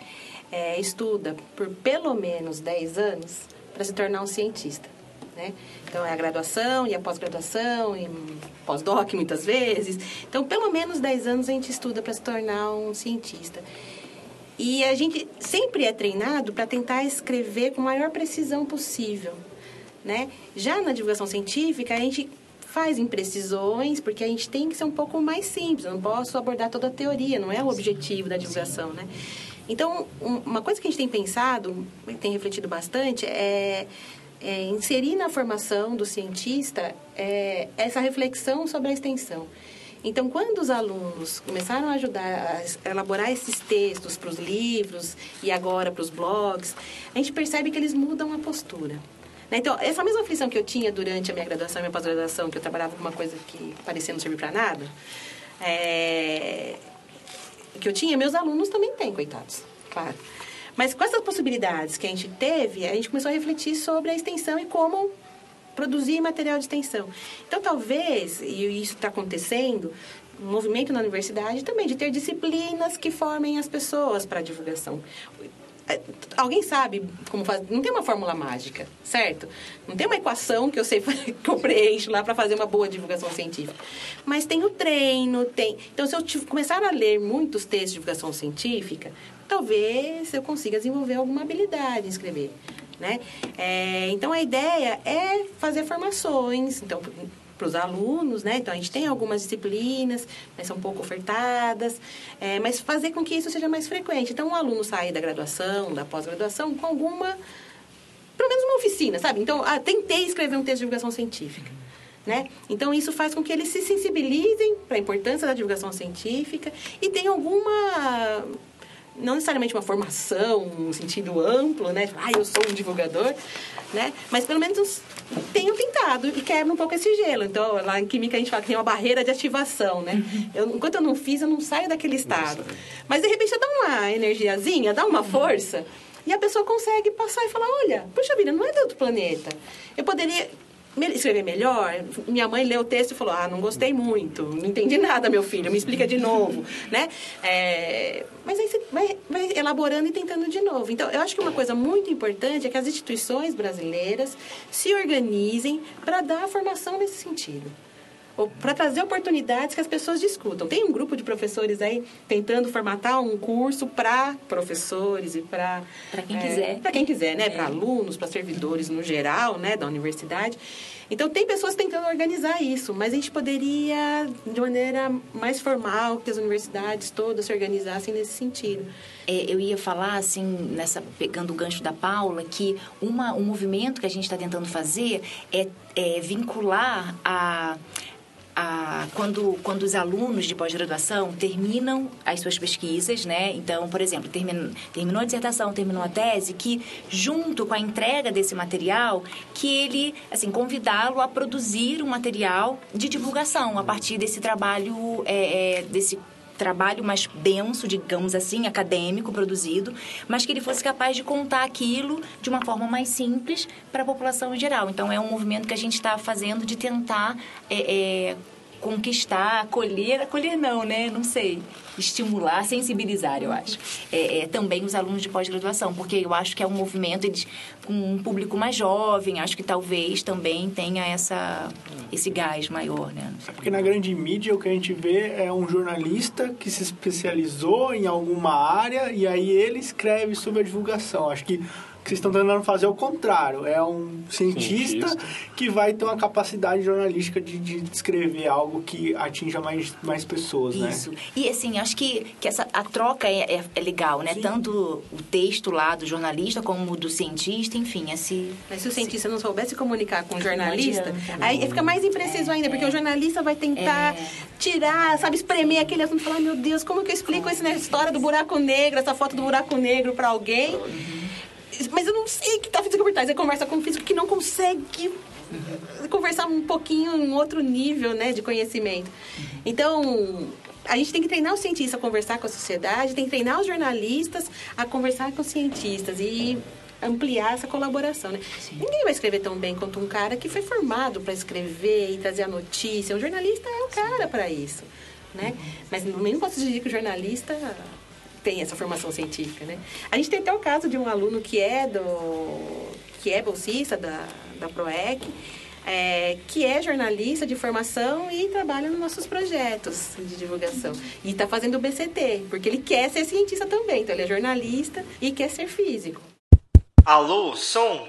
é, estuda por pelo menos 10 anos para se tornar um cientista. Né? Então, é a graduação e a pós-graduação, e pós-doc muitas vezes. Então, pelo menos 10 anos a gente estuda para se tornar um cientista. E a gente sempre é treinado para tentar escrever com a maior precisão possível. Né? Já na divulgação científica, a gente faz imprecisões, porque a gente tem que ser um pouco mais simples. Eu não posso abordar toda a teoria, não é o objetivo da divulgação, né? Então, um- uma coisa que a gente tem pensado, tem refletido bastante, é, é inserir na formação do cientista é, essa reflexão sobre a extensão. Então, quando os alunos começaram a ajudar a elaborar esses textos para os livros e agora para os blogs, a gente percebe que eles mudam a postura. Né? Então, essa mesma aflição que eu tinha durante a minha graduação e minha pós-graduação, que eu trabalhava com uma coisa que parecia não servir para nada, é, que eu tinha, meus alunos também têm, coitados, claro. Mas com essas possibilidades que a gente teve, a gente começou a refletir sobre a extensão e como produzir material de extensão. Então, talvez, e isso está acontecendo, um movimento na universidade também de ter disciplinas que formem as pessoas para a divulgação. É, Alguém sabe como fazer? Não tem uma fórmula mágica, certo? Não tem uma equação que eu sei que eu preencho lá para fazer uma boa divulgação científica. Mas tem o treino, tem. Então, se eu começar a ler muitos textos de divulgação científica, talvez eu consiga desenvolver alguma habilidade em escrever, né? É, então, a ideia é fazer formações. Então, para os alunos, né? Então a gente tem algumas disciplinas, mas são pouco ofertadas, é, mas fazer com que isso seja mais frequente. Então o aluno sai da graduação, da pós-graduação com alguma, pelo menos uma oficina, sabe? Então, ah, tentei escrever um texto de divulgação científica. Né? Então, isso faz com que eles se sensibilizem para a importância da divulgação científica e tenham alguma não necessariamente uma formação no sentido amplo, né? Ah, eu sou um divulgador, né? Mas pelo menos tenham tentado e quebra um pouco esse gelo. Então, lá em química a gente fala que tem uma barreira de ativação, né? Eu, enquanto eu não fiz, eu não saio daquele estado. Mas de repente eu dou uma energiazinha, dá uma força, e a pessoa consegue passar e falar: olha, puxa vida, não é de outro planeta. Eu poderia escrever melhor. Minha mãe leu o texto e falou: Ah, não gostei muito, não entendi nada, meu filho, me explica de novo, né? É, mas aí você vai, vai elaborando e tentando de novo. Então, eu acho que uma coisa muito importante é que as instituições brasileiras se organizem para dar a formação nesse sentido. Para trazer oportunidades que as pessoas discutam. Tem um grupo de professores aí tentando formatar um curso para professores e para Pra quem quiser. para quem quiser, né? É. Para alunos, para servidores no geral, né, da universidade. Então tem pessoas tentando organizar isso, mas a gente poderia de maneira mais formal que as universidades todas se organizassem nesse sentido. É, eu ia falar, assim, nessa, pegando o gancho da Paula, que uma, um movimento que a gente está tentando fazer é, é vincular a. a- quando, quando os alunos de pós-graduação terminam as suas pesquisas, né? Então, por exemplo, termin, terminou a dissertação, terminou a tese, que junto com a entrega desse material, que ele, assim, convidá-lo a produzir um material de divulgação a partir desse trabalho, é, é, desse trabalho mais denso, digamos assim, acadêmico produzido, mas que ele fosse capaz de contar aquilo de uma forma mais simples para a população em geral. Então é um movimento que a gente está fazendo de tentar é, é, conquistar, acolher, acolher não, né? Não sei, estimular, sensibilizar, eu acho. É, é, também os alunos de pós-graduação, porque eu acho que é um movimento eles, com um público mais jovem, acho que talvez também tenha essa, esse gás maior, né? Sei. Porque na grande mídia o que a gente vê é um jornalista que se especializou em alguma área e aí ele escreve sobre a divulgação. Acho que que vocês estão tentando fazer é o contrário. É um cientista, Cientista. que vai ter uma capacidade jornalística de, de descrever algo que atinja mais, mais pessoas, né? Isso. E assim, acho que, que essa, a troca é, é, é legal, né? Tanto o texto lá do jornalista como o do cientista, enfim, esse. Mas se o cientista não soubesse comunicar com o jornalista, aí fica mais impreciso ainda, porque o jornalista vai tentar tirar, sabe, espremer aquele assunto e falar, meu Deus, como que eu explico essa história do buraco negro, essa foto do buraco negro para alguém? Mas eu não sei o que tá física por trás. Aí conversa com um físico que não consegue conversar um pouquinho em outro nível, né, de conhecimento. Então, a gente tem que treinar o cientista a conversar com a sociedade, tem que treinar os jornalistas a conversar com os cientistas e ampliar essa colaboração, né? Ninguém vai escrever tão bem quanto um cara que foi formado para escrever e trazer a notícia. O jornalista é o cara para isso, né? Mas também não posso dizer que o jornalista tem essa formação científica, né? A gente tem até o caso de um aluno que é do que é bolsista da, da PROEC, é, que é jornalista de formação e trabalha nos nossos projetos de divulgação. E está fazendo o BCT, porque ele quer ser cientista também. Então, ele é jornalista e quer ser físico. Alô, som.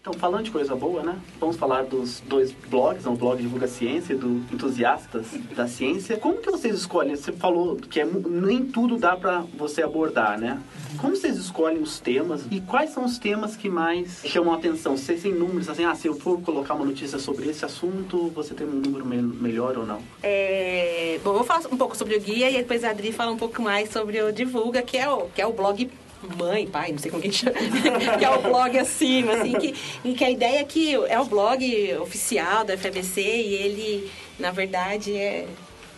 Então, falando de coisa boa, né? Vamos falar dos dois blogs, o blog Divulga Ciência e do Entusiastas da Ciência. Como que vocês escolhem? Você falou que é, nem tudo dá para você abordar, né? Como vocês escolhem os temas e quais são os temas que mais chamam a atenção? Vocês têm números, assim, ah, se eu for colocar uma notícia sobre esse assunto, você tem um número me- melhor ou não? É, bom, eu vou falar um pouco sobre o guia e depois a Adri fala um pouco mais sobre o Divulga, que é o, que é o blog mãe, pai, não sei como que chama, que é o blog acima, assim, que, em que a ideia é que é o blog oficial da FABC e ele, na verdade, é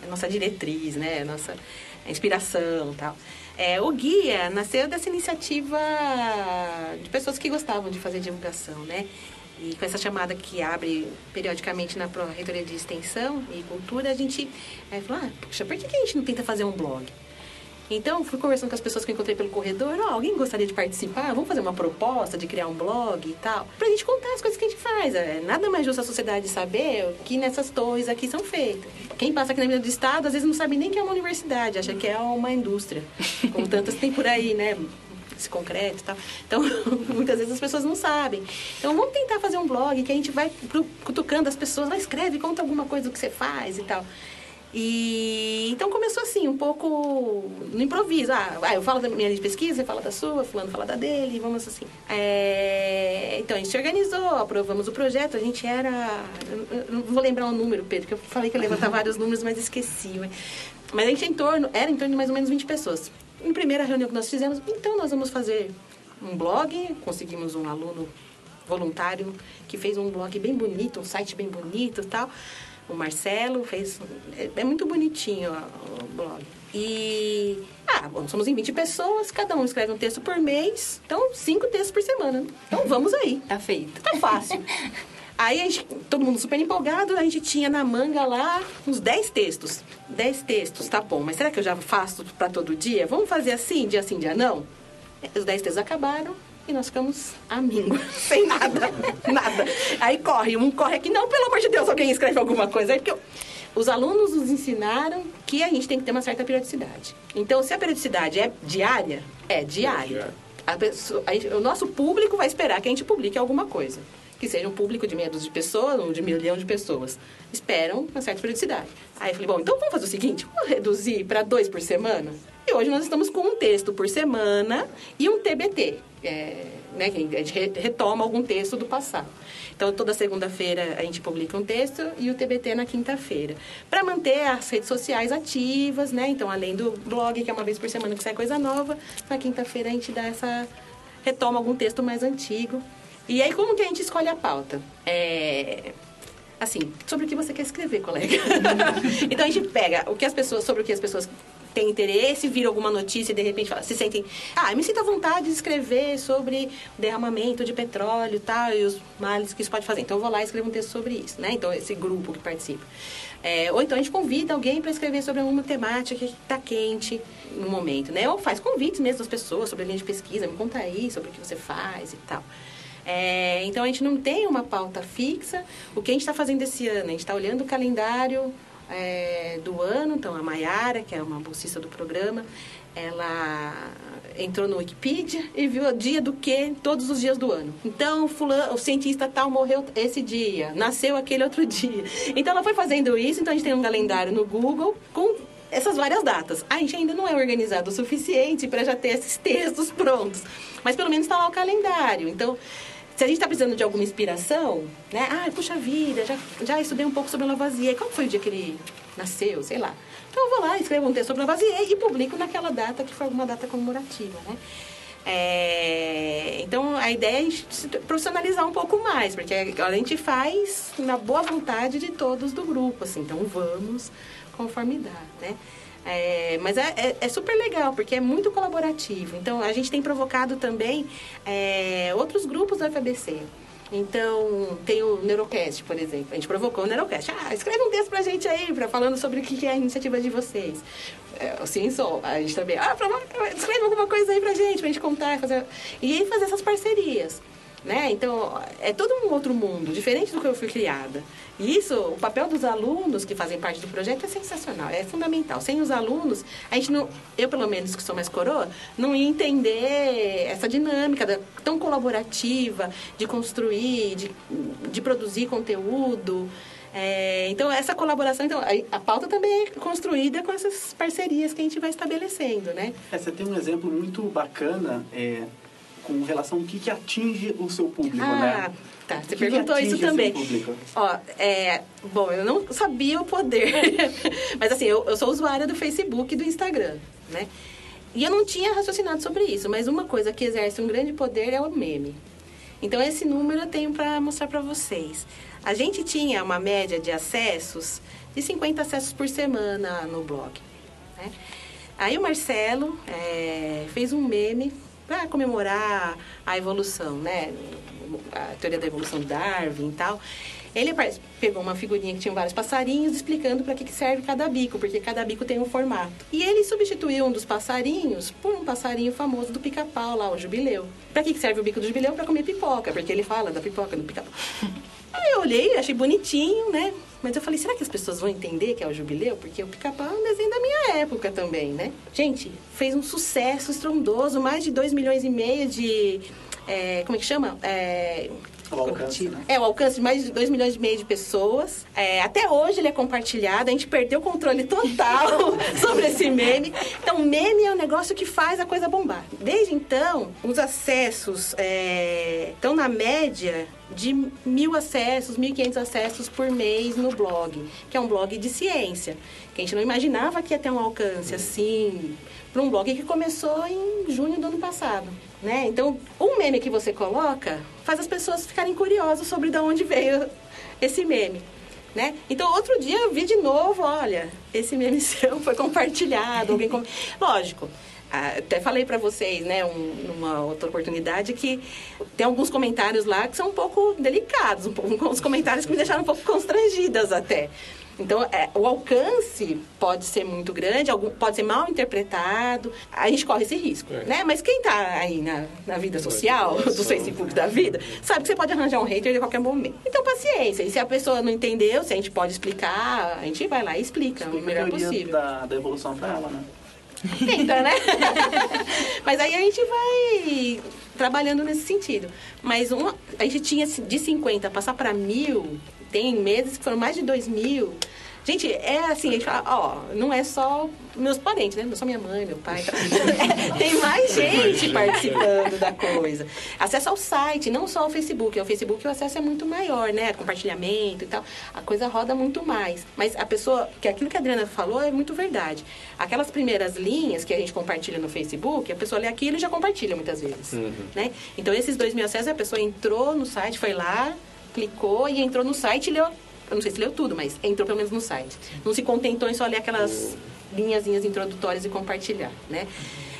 a nossa diretriz, né, a nossa inspiração e tal. É, o guia nasceu dessa iniciativa de pessoas que gostavam de fazer divulgação, né? E com essa chamada que abre periodicamente na Pro- Reitoria de Extensão e Cultura, a gente é, falou, ah, puxa, por que que a gente não tenta fazer um blog? Então, fui conversando com as pessoas que eu encontrei pelo corredor. Ó, alguém gostaria de participar? Vamos fazer uma proposta de criar um blog e tal? Pra gente contar as coisas que a gente faz. É nada mais justo a sociedade saber que nessas torres aqui são feitas. Quem passa aqui na vida do Estado, às vezes não sabe nem que é uma universidade. Acha que é uma indústria. Como tantas tem por aí, né? Esse concreto e tal. Então, muitas vezes as pessoas não sabem. Então, vamos tentar fazer um blog que a gente vai cutucando as pessoas. Vai, escreve, conta alguma coisa do que você faz e tal. E então começou assim, um pouco no improviso. Ah, ah, eu falo da minha linha de pesquisa, você fala da sua, fulano fala da dele, vamos assim. É, então a gente se organizou, aprovamos o projeto, a gente era. eu- eu Não vou lembrar o número, Pedro, que eu falei que ia levantar vários números, mas esqueci. Mas a gente em torno, era em torno de mais ou menos 20 pessoas. Em primeira reunião que nós fizemos, então nós vamos fazer um blog, conseguimos um aluno voluntário que fez um blog bem bonito, um site bem bonito e tal. O Marcelo fez. É, é muito bonitinho ó, o blog. E. Ah, bom, somos em 20 pessoas, cada um escreve um texto por mês, então cinco textos por semana. Então vamos aí. Tá feito. Tá fácil. Aí a gente, todo mundo super empolgado, a gente tinha na manga lá uns 10 textos. 10 textos, tá bom, mas será que eu já faço para todo dia? Vamos fazer assim, dia sim, dia não? Os 10 textos acabaram, E nós ficamos amigos, sem nada, nada. Aí corre, um corre aqui, não, pelo amor de Deus, alguém escreve alguma coisa. Aí porque eu- os alunos nos ensinaram que a gente tem que ter uma certa periodicidade. Então, se a periodicidade é diária, é diária. A pessoa- a gente- o nosso público vai esperar que a gente publique alguma coisa. Que seja um público de meia dúzia de pessoas ou de milhão de pessoas. Esperam uma certa periodicidade. Aí eu falei, bom, então vamos fazer o seguinte, vamos reduzir para dois por semana? E hoje nós estamos com um texto por semana e um TBT. É, né, que a gente re- retoma algum texto do passado. Então, toda segunda-feira a gente publica um texto e o TBT na quinta-feira. Para manter as redes sociais ativas, né? Então, além do blog, que é uma vez por semana que sai coisa nova, na quinta-feira a gente dá essa... retoma algum texto mais antigo. E aí, como que a gente escolhe a pauta? É... Assim, sobre o que você quer escrever, colega. então, a gente pega o que as pessoas... Sobre o que as pessoas têm interesse, vira alguma notícia e de repente fala, se sentem... Ah, me sinto à vontade de escrever sobre derramamento de petróleo e tal, e os males que isso pode fazer. Então, eu vou lá e escrevo um texto sobre isso, né? Então, esse grupo que participa. É, ou então a gente convida alguém para escrever sobre alguma temática que está quente no momento, né? Ou faz convites mesmo das pessoas sobre a linha de pesquisa, me conta aí sobre o que você faz e tal. É, então a gente não tem uma pauta fixa. O que a gente está fazendo esse ano? A gente está olhando o calendário é, do ano. Então a Maiara, que é uma bolsista do programa, ela entrou no Wikipedia e viu o dia do que todos os dias do ano. Então, fulano, o cientista tal morreu esse dia, nasceu aquele outro dia. Então, ela foi fazendo isso. Então, a gente tem um calendário no Google com essas várias datas. A gente ainda não é organizado o suficiente para já ter esses textos prontos. Mas, pelo menos, está lá o calendário. Então, se a gente está precisando de alguma inspiração, né? Ah, puxa vida, já, já estudei um pouco sobre Lavoisier. Qual foi o dia que ele nasceu? Sei lá. Então, eu vou lá, escrevo um texto sobre Lavoisier e publico naquela data que foi uma data comemorativa, né? É, então, a ideia é a gente se profissionalizar um pouco mais, porque a gente faz na boa vontade de todos do grupo, assim. Então, vamos conforme dá, né? É, mas é, é- é super legal, porque é muito colaborativo. Então, a gente tem provocado também é, outros grupos da FABC. Então, tem o Neurocast, por exemplo. A gente provocou o Neurocast. Ah, escreve um texto pra gente aí, pra, falando sobre o que é a iniciativa de vocês. É, o Ciensol, a gente também. Ah, escreve alguma coisa aí pra gente, pra gente contar. Fazer... E aí fazer essas parcerias. Né? Então, é todo um outro mundo, diferente do que eu fui criada. E isso, o papel dos alunos que fazem parte do projeto é sensacional, é fundamental. Sem os alunos, a gente não, eu pelo menos que sou mais coroa, não ia entender essa dinâmica da- tão colaborativa de construir, de, de produzir conteúdo. É, então, essa colaboração, então, a, a pauta também é construída com essas parcerias que a gente vai estabelecendo, né? É, você tem um exemplo muito bacana é, com relação ao que, que atinge o seu público, Ah, né? tá. Você que que perguntou atinge isso também. público? Ó, é, bom, eu não sabia o poder. Mas assim, eu, eu sou usuária do Facebook e do Instagram, né? E eu não tinha raciocinado sobre isso, mas uma coisa que exerce um grande poder é o meme. Então esse número eu tenho para mostrar para vocês. A gente tinha uma média de acessos de 50 acessos por semana no blog. né? Aí o Marcelo é, fez um meme para comemorar a evolução, né? A teoria da evolução de Darwin e tal. Ele pegou uma figurinha que tinha vários passarinhos explicando para que, que serve cada bico, porque cada bico tem um formato. E ele substituiu um dos passarinhos por um passarinho famoso do pica-pau lá, o jubileu. Para que, que serve o bico do jubileu? Para comer pipoca, porque ele fala da pipoca do pica-pau. Aí eu olhei, achei bonitinho, né? Mas eu falei, será que as pessoas vão entender que é o jubileu? Porque o pica-pau é um desenho da minha época também, né? Gente, fez um sucesso estrondoso, mais de 2 milhões e meio de. é, como é que chama? É, Alcance, né? é, o alcance de mais de 2 milhões e meio de pessoas. É, até hoje ele é compartilhado, a gente perdeu o controle total sobre esse meme. Então, meme é um negócio que faz a coisa bombar. Desde então, os acessos é, estão na média de mil acessos, 1.500 acessos por mês no blog, que é um blog de ciência. Que a gente não imaginava que ia ter um alcance assim, para um blog que começou em junho do ano passado. Né? Então, um meme que você coloca faz as pessoas ficarem curiosas sobre de onde veio esse meme. Né? Então, outro dia eu vi de novo, olha, esse meme seu foi compartilhado. Alguém com... Lógico, até falei para vocês, né, um, numa outra oportunidade, que tem alguns comentários lá que são um pouco delicados, um pouco, uns comentários que me deixaram um pouco constrangidas até. Então, é, o alcance pode ser muito grande, algum, pode ser mal interpretado, a gente corre esse risco, É. né? Mas quem está aí na, na vida social, do Facebook da vida, sabe que você pode arranjar um hater a qualquer momento. Então, paciência. E se a pessoa não entendeu, se a gente pode explicar, a gente vai lá e explica, o Explica a melhor possível. da, da evolução pra ela, né? Tenta, né? Mas aí a gente vai trabalhando nesse sentido. Mas uma, a gente tinha de 50 passar para mil, tem meses que foram mais de 2 mil. Gente, é assim, a gente fala, ó, não é só meus parentes, né? Não é só minha mãe, meu pai. tá? Tem mais gente participando da coisa. Acesso ao site, não só ao Facebook. Ao Facebook o acesso é muito maior, né? Compartilhamento e tal. A coisa roda muito mais. Mas a pessoa, que aquilo que a Adriana falou é muito verdade. Aquelas primeiras linhas que a gente compartilha no Facebook, a pessoa lê aquilo e já compartilha muitas vezes. Né? Então, esses dois mil acessos, a pessoa entrou no site, foi lá, clicou e entrou no site e leu. Eu não sei se leu tudo, mas entrou pelo menos no site. Não se contentou em só ler aquelas linhazinhas introdutórias e compartilhar, né?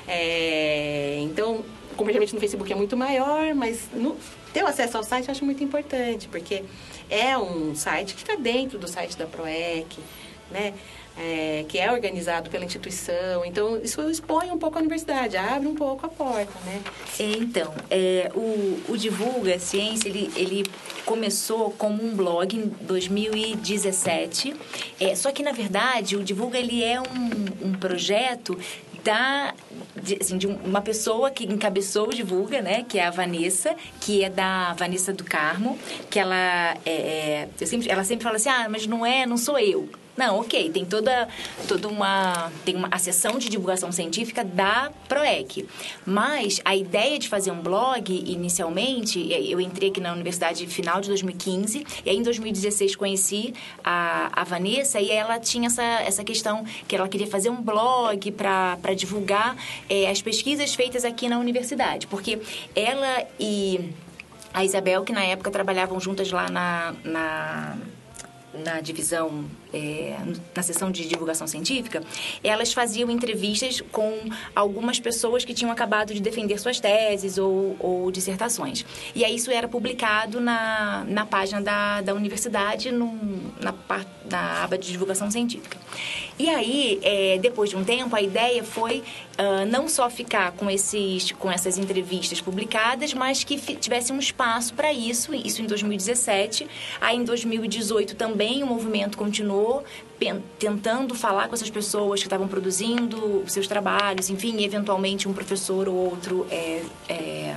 É, então, o compartilhamento no Facebook é muito maior, mas no, ter o acesso ao site eu acho muito importante, porque é um site que está dentro do site da PROEC, né? É, que é organizado pela instituição. Então, isso expõe um pouco a universidade, abre um pouco a porta, né? É, Então, é, o, o Divulga Ciência, ele, ele começou como um blog em 2017. É, só que, na verdade, o Divulga ele é um, um projeto da, de, assim, de um- uma pessoa que encabeçou o Divulga, né? Que é a Vanessa, que é da Vanessa do Carmo, que ela, é, é, eu sempre, ela sempre fala assim, ah, mas não é, não sou eu. Não, ok, tem toda, toda uma. Tem uma a seção de divulgação científica da PROEC. Mas a ideia de fazer um blog, inicialmente, aí eu entrei aqui na universidade final de 2015, e aí em 2016 conheci a, a Vanessa, e ela tinha essa, essa questão que ela queria fazer um blog para divulgar eh, as pesquisas feitas aqui na universidade. Porque ela e a Isabel, que na época trabalhavam juntas lá na, na, na divisão, é, na seção de divulgação científica, elas faziam entrevistas com algumas pessoas que tinham acabado de defender suas teses ou, ou dissertações. E aí isso era publicado na, na página da, da universidade, num, na, na aba de divulgação científica. E aí, é, depois de um tempo, a ideia foi ah, não só ficar com, esses, com essas entrevistas publicadas, mas que tivesse um espaço para isso, isso em 2017. Aí, em 2018, também o movimento continuou tentando falar com essas pessoas que estavam produzindo seus trabalhos, enfim, eventualmente um professor ou outro é, é,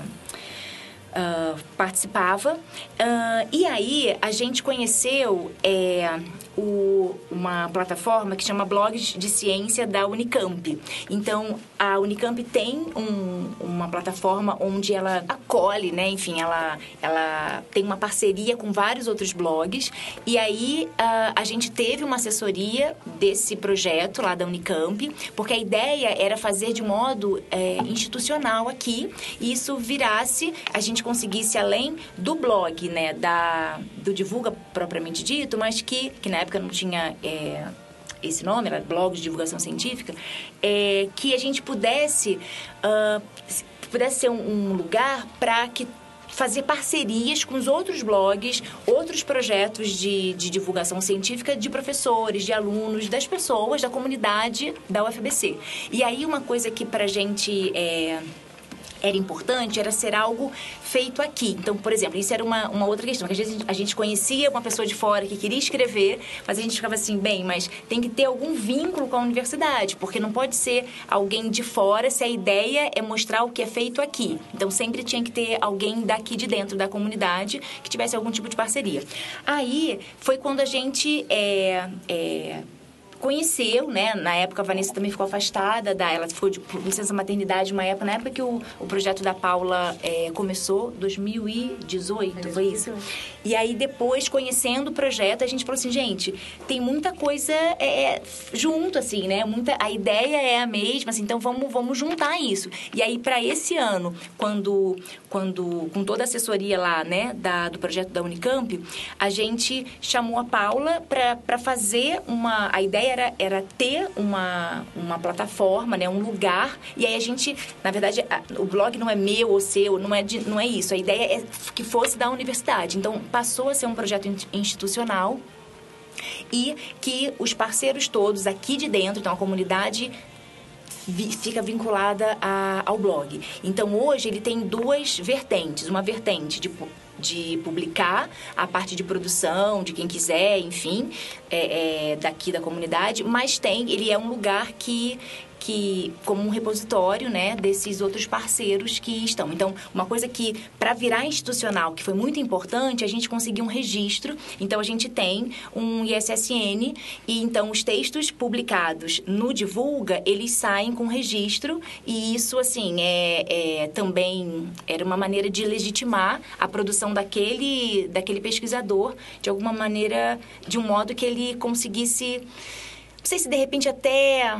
ah, participava. Ah, e aí a gente conheceu é, o- uma plataforma que chama Blogs de Ciência da Unicamp. Então a Unicamp tem um- uma plataforma onde ela acolhe, né? Enfim, ela, ela tem uma parceria com vários outros blogs. E aí ah, a gente teve uma assessoria desse projeto lá da Unicamp, porque a ideia era fazer de modo é, institucional aqui e isso virasse, a gente conseguisse além do blog, né, da, do Divulga propriamente dito, mas que, que na época não tinha é, esse nome, era blog de divulgação científica, é, que a gente pudesse, s- pudesse ser um, um lugar para que fazer parcerias com os outros blogs, outros projetos de, de divulgação científica de professores, de alunos, das pessoas, da comunidade da UFBC. E aí uma coisa que pra gente é, era importante era ser algo feito aqui. Então, por exemplo, isso era uma, uma outra questão, que às vezes a gente conhecia uma pessoa de fora que queria escrever, mas a gente ficava assim, bem, mas tem que ter algum vínculo com a universidade, porque não pode ser alguém de fora se a ideia é mostrar o que é feito aqui. Então, sempre tinha que ter alguém daqui de dentro da comunidade que tivesse algum tipo de parceria. Aí, foi quando a gente... É, é, conheceu, né? Na época a Vanessa também ficou afastada da, ela ficou de licença maternidade uma época, na época que o, o projeto da Paula é, começou, 2018, foi isso? E aí depois, conhecendo o projeto, a gente falou assim, gente, tem muita coisa é, junto, assim, né? Muita, a ideia é a mesma, assim, então vamos, vamos juntar isso. E aí, para esse ano, quando, quando com toda a assessoria lá, né, da, do projeto da Unicamp, a gente chamou a Paula para fazer uma... A ideia era, era ter uma, uma plataforma, né, um lugar, e aí a gente, na verdade, a- o blog não é meu ou seu, não é, de- não é isso. A ideia é que fosse da universidade. Então, passou a ser um projeto in- institucional e que os parceiros todos aqui de dentro, então a comunidade fica vinculada a- ao blog. Então hoje ele tem duas vertentes. Uma vertente de, pu- de publicar a parte de produção, de quem quiser, enfim, é, é, daqui da comunidade, mas tem, ele é um lugar que que como um repositório, né, desses outros parceiros que estão. Então, uma coisa que para virar institucional, que foi muito importante, a gente conseguiu um registro. Então, a gente tem um ISSN e então os textos publicados no Divulga, eles saem com registro e isso assim é, é também era uma maneira de legitimar a produção daquele daquele pesquisador de alguma maneira, de um modo que ele conseguisse sei se de repente até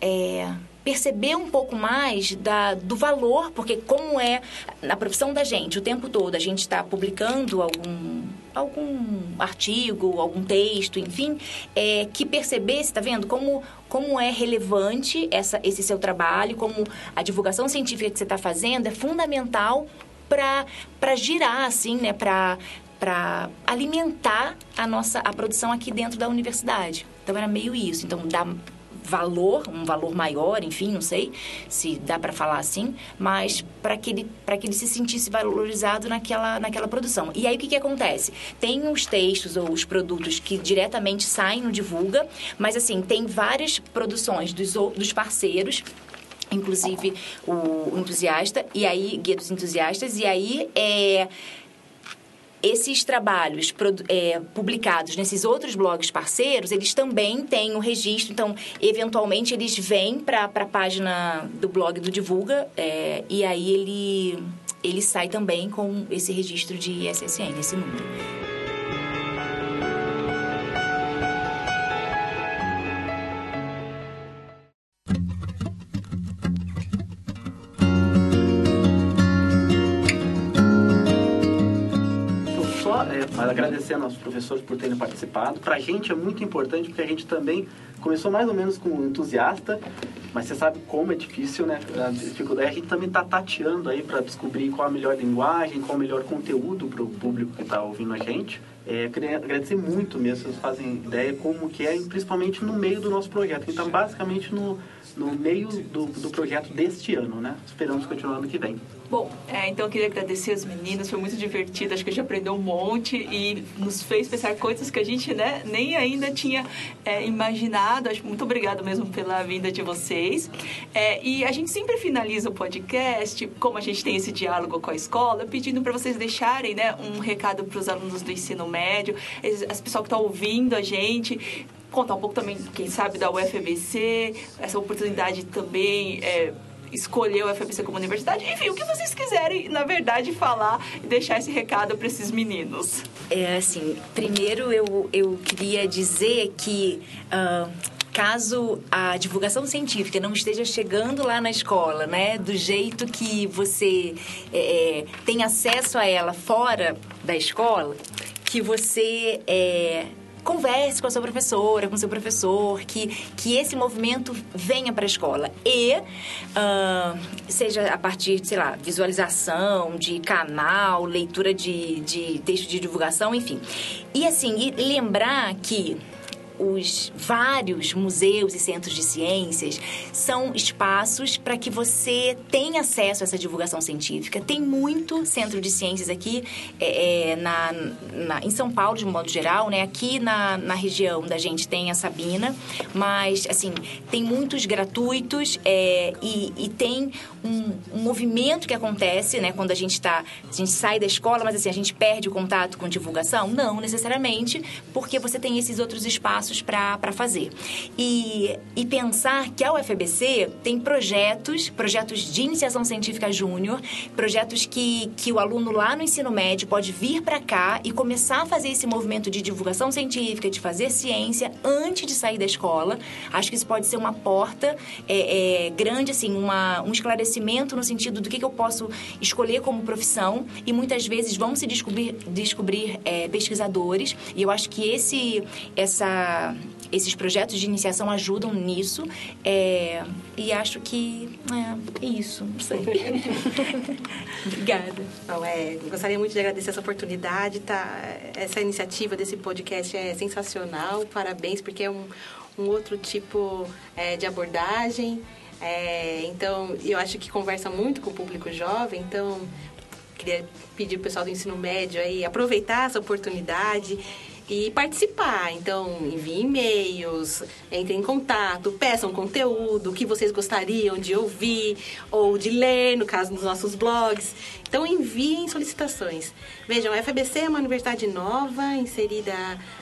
é, perceber um pouco mais da, do valor, porque como é na profissão da gente, o tempo todo a gente está publicando algum algum artigo, algum texto, enfim, é, que percebesse, está vendo, como, como é relevante essa, esse seu trabalho, como a divulgação científica que você está fazendo é fundamental para girar, assim, né, para alimentar a nossa a produção aqui dentro da universidade. Então era meio isso. Então dá valor, um valor maior, enfim, não sei se dá para falar assim, mas para que ele para que ele se sentisse valorizado naquela naquela produção. E aí o que que acontece? Tem os textos ou os produtos que diretamente saem no divulga, mas assim, tem várias produções dos dos parceiros inclusive o entusiasta e aí guia dos entusiastas e aí é esses trabalhos é, publicados nesses outros blogs parceiros, eles também têm o registro. Então, eventualmente, eles vêm para a página do blog do Divulga é, e aí ele, ele sai também com esse registro de SSN, esse número. Agradecer aos nossos professores por terem participado. Para a gente é muito importante porque a gente também começou mais ou menos com um entusiasta, mas você sabe como é difícil, né? A dificuldade. A gente também está tateando aí para descobrir qual a melhor linguagem, qual o melhor conteúdo para o público que está ouvindo a gente. É, queria agradecer muito mesmo, vocês fazem ideia como que é, principalmente no meio do nosso projeto. Está basicamente no, no meio do, do projeto deste ano, né? Esperamos continuar ano que vem. Bom, é, então eu queria agradecer as meninas, foi muito divertido, acho que a gente aprendeu um monte e nos fez pensar coisas que a gente né, nem ainda tinha é, imaginado. Acho muito obrigada mesmo pela vinda de vocês. É, e a gente sempre finaliza o podcast, como a gente tem esse diálogo com a escola, pedindo para vocês deixarem né, um recado para os alunos do ensino médio, as as pessoas que estão ouvindo a gente, contar um pouco também, quem sabe, da UFBC, essa oportunidade também. É, escolher o FBC como universidade. Enfim, o que vocês quiserem, na verdade, falar e deixar esse recado para esses meninos. É assim, primeiro eu, eu queria dizer que ah, caso a divulgação científica não esteja chegando lá na escola, né, do jeito que você é, é, tem acesso a ela fora da escola, que você é, converse com a sua professora, com o seu professor, que, que esse movimento venha para a escola. E ah, seja a partir de, sei lá, visualização de canal, leitura de, de texto de divulgação, enfim. E assim, e lembrar que os vários museus e centros de ciências são espaços para que você tenha acesso a essa divulgação científica. Tem muito centro de ciências aqui é, é, na, na- em São Paulo, de um modo geral, né? Aqui na, na região da gente tem a Sabina, mas assim tem muitos gratuitos é, e, e tem um, um movimento que acontece, né? Quando a gente está, a gente sai da escola, mas assim a gente perde o contato com divulgação? Não necessariamente, porque você tem esses outros espaços para fazer. E, e pensar que a UFBC tem projetos, projetos de iniciação científica júnior, projetos que, que o aluno lá no ensino médio pode vir para cá e começar a fazer esse movimento de divulgação científica, de fazer ciência antes de sair da escola. Acho que isso pode ser uma porta é, é, grande, assim, uma, um esclarecimento no sentido do que, que eu posso escolher como profissão e muitas vezes vão se descobrir, descobrir é, pesquisadores e eu acho que esse, essa esses projetos de iniciação ajudam nisso. É, e acho que é, é isso. Não sei. Obrigada. Não, é, gostaria muito de agradecer essa oportunidade, tá? Essa iniciativa desse podcast é sensacional, parabéns, porque é um, um outro tipo é, de abordagem. É, então, eu acho que conversa muito com o público jovem, então queria pedir pro pessoal do ensino médio aí aproveitar essa oportunidade e participar. Então, enviem e-mails, entrem em contato, peçam conteúdo, que vocês gostariam de ouvir ou de ler, no caso dos nossos blogs. Então, enviem solicitações. Vejam, a FABC é uma universidade nova, inserida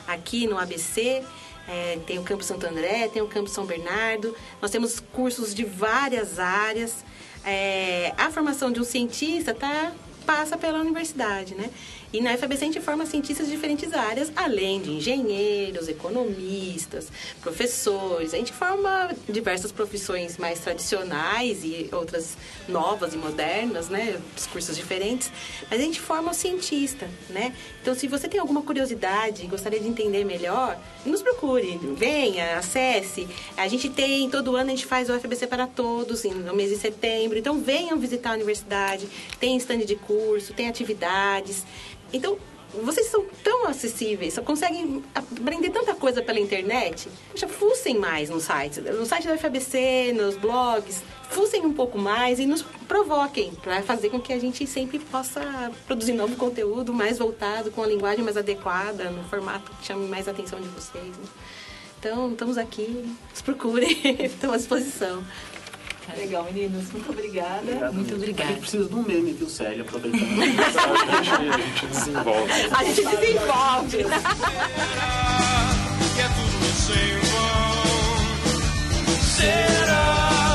aqui no ABC. É, tem o Campo Santo André, tem o Campo São Bernardo. Nós temos cursos de várias áreas. É, a formação de um cientista tá, passa pela universidade, né? E na FABC a gente forma cientistas de diferentes áreas, além de engenheiros, economistas, professores. A gente forma diversas profissões mais tradicionais e outras novas e modernas, né? Os cursos diferentes. Mas a gente forma o cientista, né? Então, se você tem alguma curiosidade gostaria de entender melhor, nos procure, venha, acesse. A gente tem, todo ano a gente faz o FBC para todos, no mês de setembro. Então, venham visitar a universidade, tem stand de curso, tem atividades. Então, vocês são tão acessíveis, só conseguem aprender tanta coisa pela internet. Poxa, fuçem mais no site, no site da FABC, nos blogs. Fuçem um pouco mais e nos provoquem para fazer com que a gente sempre possa produzir novo conteúdo mais voltado, com a linguagem mais adequada, no formato que chame mais a atenção de vocês. né? Então, estamos aqui, nos procurem, estamos à disposição. Legal, meninos. Muito obrigada. Muito A obrigada. gente precisa de um meme, viu, Célia? Aproveitando. A gente, a gente desenvolve. A gente desenvolve. que é tudo sem vão. Será